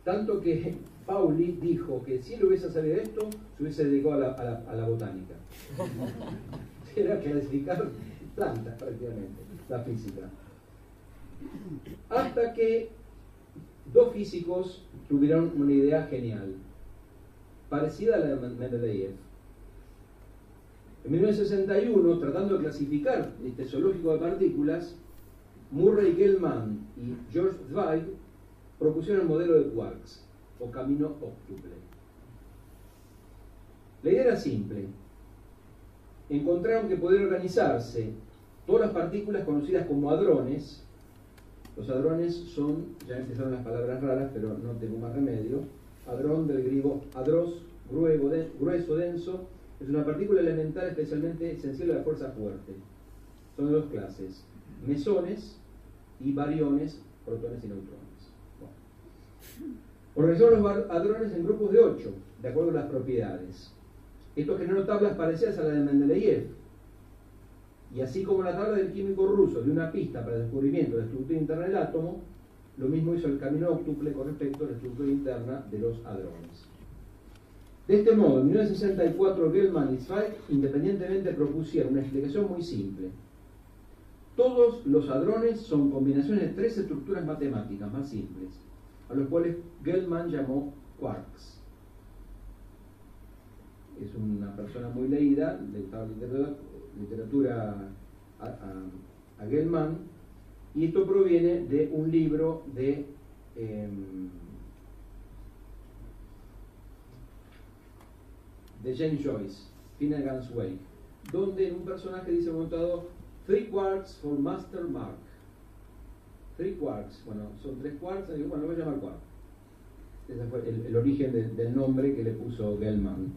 Tanto que Pauli dijo que si le hubiese salido esto, se hubiese dedicado a la, botánica. Era clasificar plantas prácticamente, la física. Hasta que dos físicos tuvieron una idea genial, parecida a la de Mendeleev. En 1961, tratando de clasificar este zoológico de partículas, Murray Gell-Mann y George Zweig propusieron el modelo de quarks o camino óptuple. La idea era simple. Encontraron que podían organizarse todas las partículas conocidas como hadrones. Los hadrones son, ya empezaron las palabras raras, pero no tengo más remedio. Hadrón del griego hadros, grueso, denso, es una partícula elemental especialmente sensible a la fuerza fuerte. Son de dos clases, mesones y bariones, protones y neutrones. Organizaron los hadrones en grupos de 8, de acuerdo a las propiedades. Esto generó tablas parecidas a la de Mendeleev. Y así como la tabla del químico ruso dio una pista para el descubrimiento de la estructura interna del átomo, lo mismo hizo el camino óctuple con respecto a la estructura interna de los hadrones. De este modo, en 1964, Gell-Mann y Zweig independientemente propusieron una explicación muy simple. Todos los hadrones son combinaciones de tres estructuras matemáticas más simples, a los cuales Gell-Mann llamó quarks. Es una persona muy leída, de literatura, literatura a, Gell-Mann, y esto proviene de un libro de em, de James Joyce, Finnegan's Wake, donde un personaje dice montado Three quarks for Master Mark. Three quarks, bueno, son tres quarks, bueno, lo voy a llamar quark. Ese fue el, origen del nombre que le puso Gell-Mann.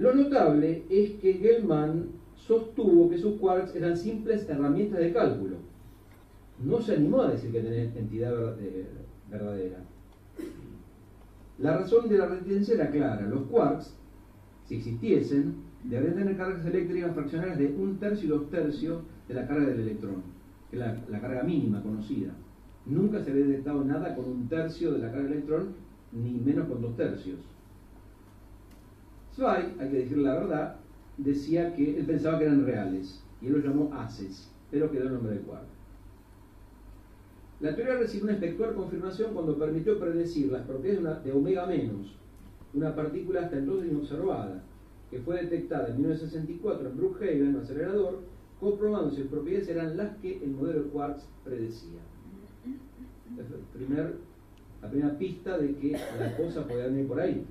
Lo notable es que Gell-Mann sostuvo que sus quarks eran simples herramientas de cálculo. No se animó a decir que tenían entidad eh, verdadera. La razón de la resistencia era clara. Los quarks, si existiesen, deberían tener cargas eléctricas fraccionarias de un tercio y dos tercios de la carga del electrón, que es la, carga mínima conocida. Nunca se había detectado nada con un tercio de la carga del electrón, ni menos con dos tercios. Zweig, hay que decir la verdad, decía que él pensaba que eran reales, y él los llamó haces, pero quedó el nombre de quark. La teoría recibió una espectacular confirmación cuando permitió predecir las propiedades de, omega menos, una partícula hasta entonces inobservada, que fue detectada en 1964 en Brookhaven, un acelerador, comprobando si sus propiedades eran las que el modelo de Quartz predecía. primer, la primera pista de que la cosa podía venir por ahí.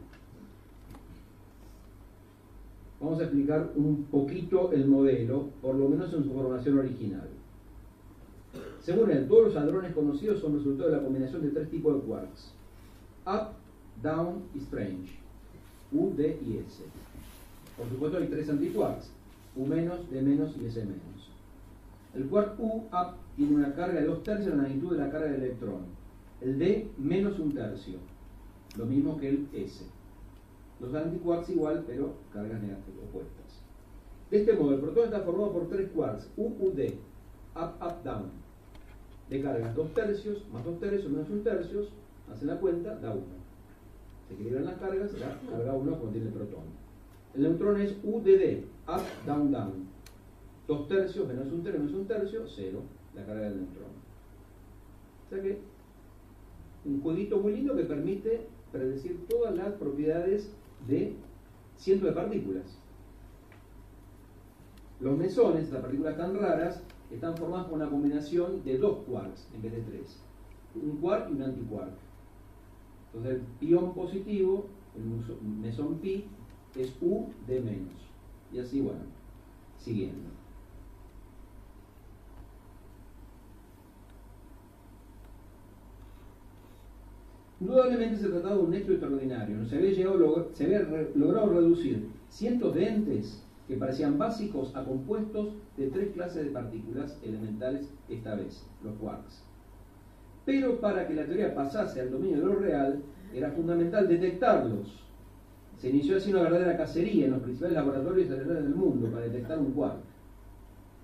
Vamos a explicar un poquito el modelo, por lo menos en su formación original. Según él, todos los hadrones conocidos son resultado de la combinación de tres tipos de quarks. Up, down y strange. U, D y S. Por supuesto hay tres antiquarks. U D y S. El quark U, up, tiene una carga de dos tercios de la magnitud de la carga del electrón. El D menos un tercio. Lo mismo que el S. Los antiquarks igual, pero cargas negativas opuestas. De este modo, el protón está formado por tres quarks, U, U, D, up, up, down de cargas dos tercios, más dos tercios, menos un tercio, hace la cuenta, da uno. Se equilibran las cargas, da carga 1 contiene el protón. El neutrón es UDD, up, down, down. Dos tercios menos un tercio, menos un tercio, cero, la carga del neutrón. O sea que, un jueguito muy lindo que permite predecir todas las propiedades de cientos de partículas. Los mesones, estas partículas tan raras, están formadas por una combinación de dos quarks en vez de tres. Un quark y un antiquark. Entonces el pión positivo, el mesón pi, es U de menos. Y así, bueno, siguiendo. Indudablemente se trataba de un hecho extraordinario. Se había, logrado reducir cientos de entes que parecían básicos a compuestos de tres clases de partículas elementales, esta vez, los quarks. Pero para que la teoría pasase al dominio de lo real, era fundamental detectarlos. Se inició así una verdadera cacería en los principales laboratorios del mundo para detectar un quark.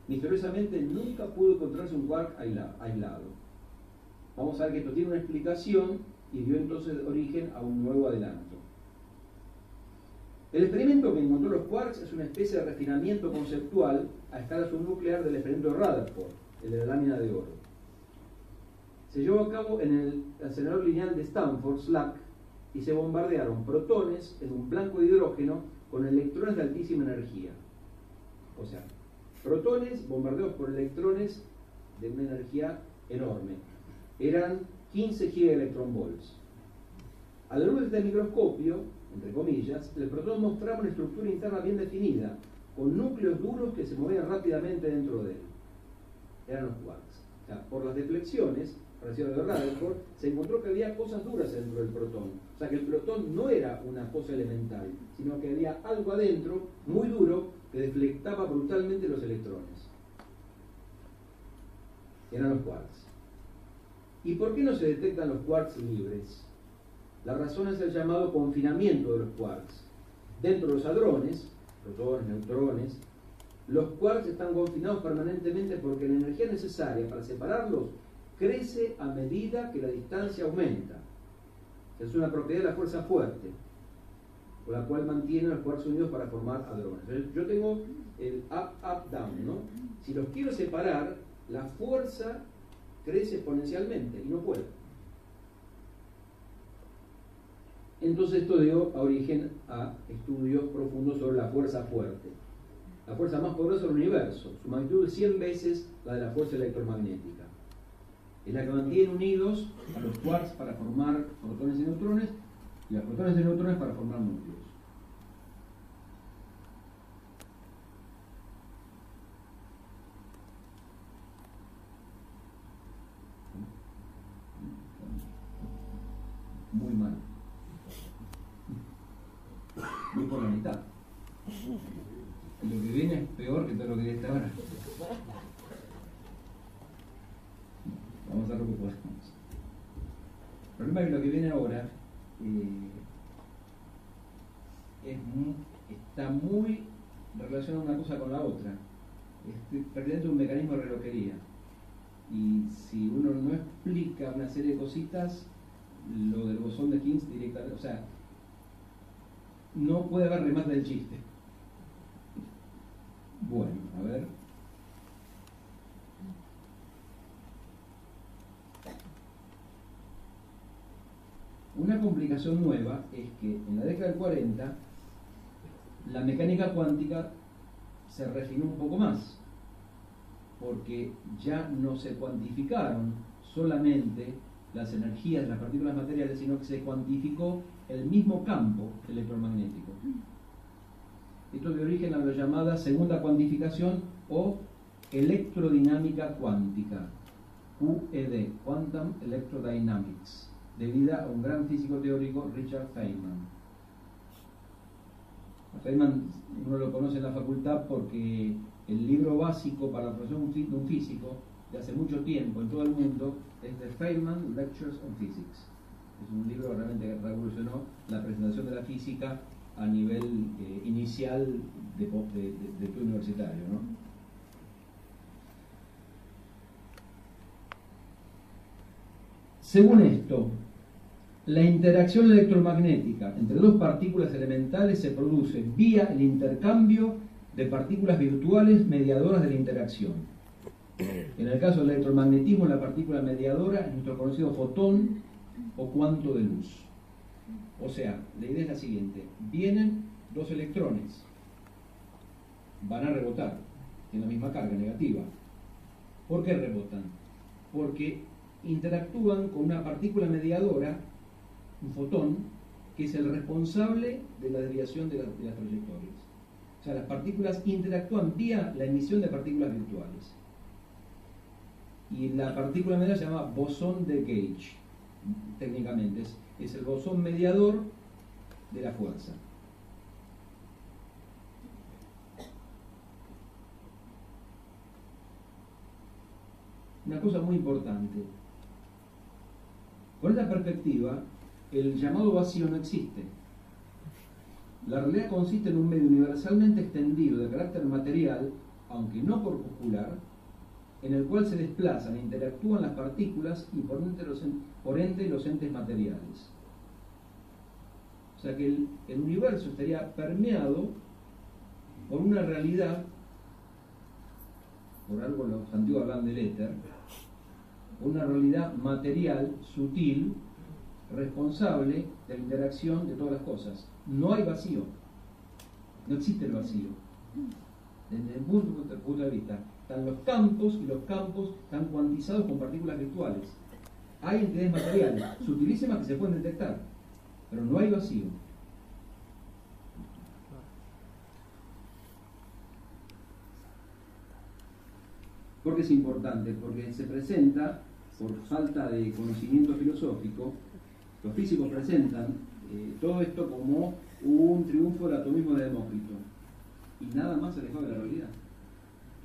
Misteriosamente nunca pudo encontrarse un quark aislado. Vamos a ver que esto tiene una explicación y dio entonces origen a un nuevo adelanto. El experimento que encontró los quarks es una especie de refinamiento conceptual a escala subnuclear del experimento Rutherford, el de la lámina de oro. Se llevó a cabo en el acelerador lineal de Stanford, SLAC, y se bombardearon protones en un blanco de hidrógeno con electrones de altísima energía. O sea, protones bombardeados por electrones de una energía enorme. Eran 15 gigaelectronvolts. A la luz de este microscopio, entre comillas, el protón mostraba una estructura interna bien definida, con núcleos duros que se movían rápidamente dentro de él. Eran los quarks. O sea, por las deflexiones, parecido de Rutherford, se encontró que había cosas duras dentro del protón. O sea, que el protón no era una cosa elemental, sino que había algo adentro, muy duro, que deflectaba brutalmente los electrones. Eran los quarks. ¿Y por qué no se detectan los quarks libres? La razón es el llamado confinamiento de los quarks. Dentro de los hadrones, protones, neutrones, los quarks están confinados permanentemente porque la energía necesaria para separarlos crece a medida que la distancia aumenta. Es una propiedad de la fuerza fuerte, con la cual mantiene los quarks unidos para formar hadrones. Yo tengo el up, up, down, ¿no? Si los quiero separar, la fuerza crece exponencialmente y no puedo. Entonces esto dio origen a estudios profundos sobre la fuerza fuerte. La fuerza más poderosa del universo, su magnitud es 100 veces la de la fuerza electromagnética. Es la que mantiene unidos a los quarks para formar protones y neutrones y a protones y neutrones para formar núcleos. Muy mal. Muy por la mitad. Lo que viene es viene ahora. Vamos a lo que. El problema es que lo que viene ahora eh, está muy relacionado una cosa con la otra. Es prácticamente un mecanismo de relojería. Y si uno no explica una serie de cositas, lo del bosón de Higgs directamente, o sea, no puede haber remate del chiste. Bueno, a ver. Una complicación nueva es que en la década del 40 la mecánica cuántica se refinó un poco más, porque ya no se cuantificaron solamente las energías de las partículas materiales, sino que se cuantificó el mismo campo electromagnético. Esto dio origen a la llamada segunda cuantificación o electrodinámica cuántica, QED, Quantum Electrodynamics, debida a un gran físico teórico, Richard Feynman. Feynman uno lo conoce en la facultad porque el libro básico para la profesión de un físico de hace mucho tiempo en todo el mundo es The Feynman Lectures on Physics. Es un libro que realmente revolucionó la presentación de la física a nivel eh, inicial de, de, tu universitario. Según esto, la interacción electromagnética entre dos partículas elementales se produce vía el intercambio de partículas virtuales mediadoras de la interacción. En el caso del electromagnetismo, la partícula mediadora es nuestro conocido fotón o cuanto de luz. O sea, la idea es la siguiente. Vienen dos electrones, van a rebotar, en la misma carga negativa. ¿Por qué rebotan? Porque interactúan con una partícula mediadora un fotón, que es el responsable de la desviación de, las trayectorias. O sea, las partículas interactúan vía la emisión de partículas virtuales. Y la partícula media se llama bosón de Gauge, técnicamente. Es es el bosón mediador de la fuerza. Una cosa muy importante. Con esta perspectiva, el llamado vacío no existe. La realidad consiste en un medio universalmente extendido de carácter material, aunque no corpuscular, en el cual se desplazan e interactúan las partículas y por ende los, por los entes materiales. O sea que el, el universo estaría permeado por una realidad, por algo los antiguos hablan del éter, una realidad material, sutil, responsable de la interacción de todas las cosas. No hay vacío, no existe el vacío. Desde el punto, punto de vista, están los campos y los campos están cuantizados con partículas virtuales. Hay entidades materiales sutilísimas que se pueden detectar, pero no hay vacío. ¿Por qué es importante? Porque se presenta, por falta de conocimiento filosófico, los físicos presentan eh, todo esto como un triunfo del atomismo de Demócrito y nada más alejado de la realidad.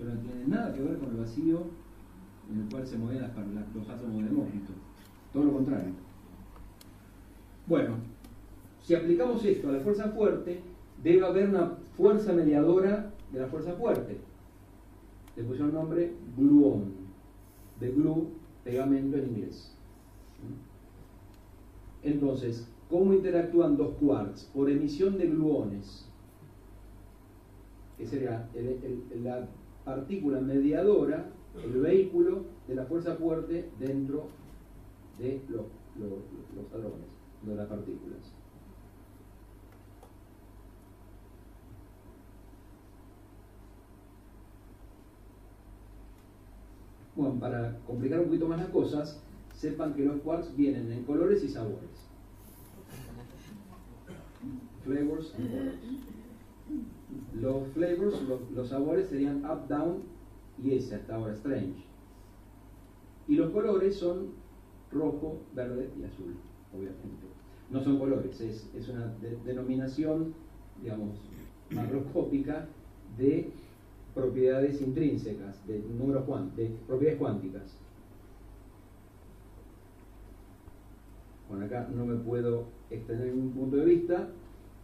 Pero no tiene nada que ver con el vacío en el cual se mueven los átomos de Demócrito. Todo lo contrario. Bueno, si aplicamos esto a la fuerza fuerte, debe haber una fuerza mediadora de la fuerza fuerte le pusieron el nombre gluon, de glue, pegamento en inglés. Entonces, ¿cómo interactúan dos quarks? Por emisión de gluones, que sería la partícula mediadora, el vehículo de la fuerza fuerte dentro de los, los hadrones, de las partículas. Bueno, para complicar un poquito más las cosas, sepan que los quarks vienen en colores y sabores. Flavors and colors. Los flavors, los, sabores serían up, down y ese hasta ahora strange. Y los colores son rojo, verde y azul, obviamente. No son colores, es, una denominación, digamos, macroscópica de propiedades intrínsecas, de, números de propiedades cuánticas. Bueno, acá no me puedo extender en un punto de vista,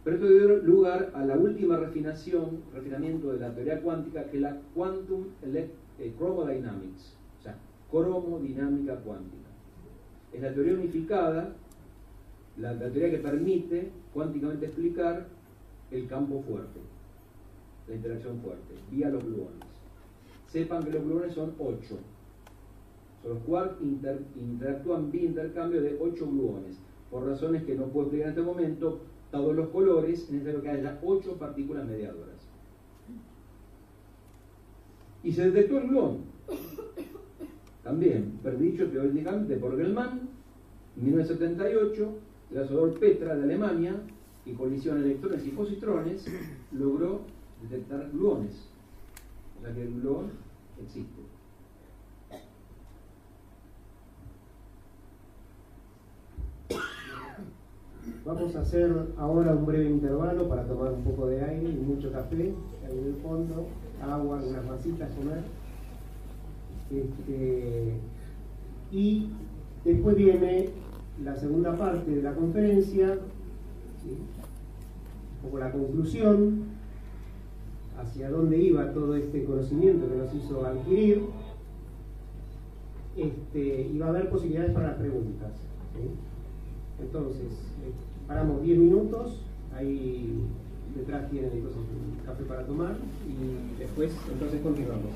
pero esto dio lugar a la última refinación, refinamiento de la teoría cuántica, que es la Quantum eh, Chromodynamics, o sea, cromodinámica cuántica. Es la teoría unificada, la teoría que permite cuánticamente explicar el campo fuerte la interacción fuerte, vía los gluones. Sepan que los gluones son 8. Son los quarks interactúan vía intercambio de 8 gluones. Por razones que no puedo explicar en este momento, todos los colores es necesario que haya 8 partículas mediadoras. Y se detectó el gluón. También, perdicho teóricamente por Gelman, en 1978, el asador Petra de Alemania, y colisión electrones y positrones, logró detectar gluones. O sea que el gluón existe. Vamos a hacer ahora un breve intervalo para tomar un poco de aire y mucho café ahí en el fondo, agua, unas masitas comer. Este, y después viene la segunda parte de la conferencia, un poco la conclusión, hacia dónde iba todo este conocimiento que nos hizo adquirir, este, y va a haber posibilidades para las preguntas. Entonces, eh, paramos 10 minutos, ahí detrás tienen café para tomar, y después entonces continuamos.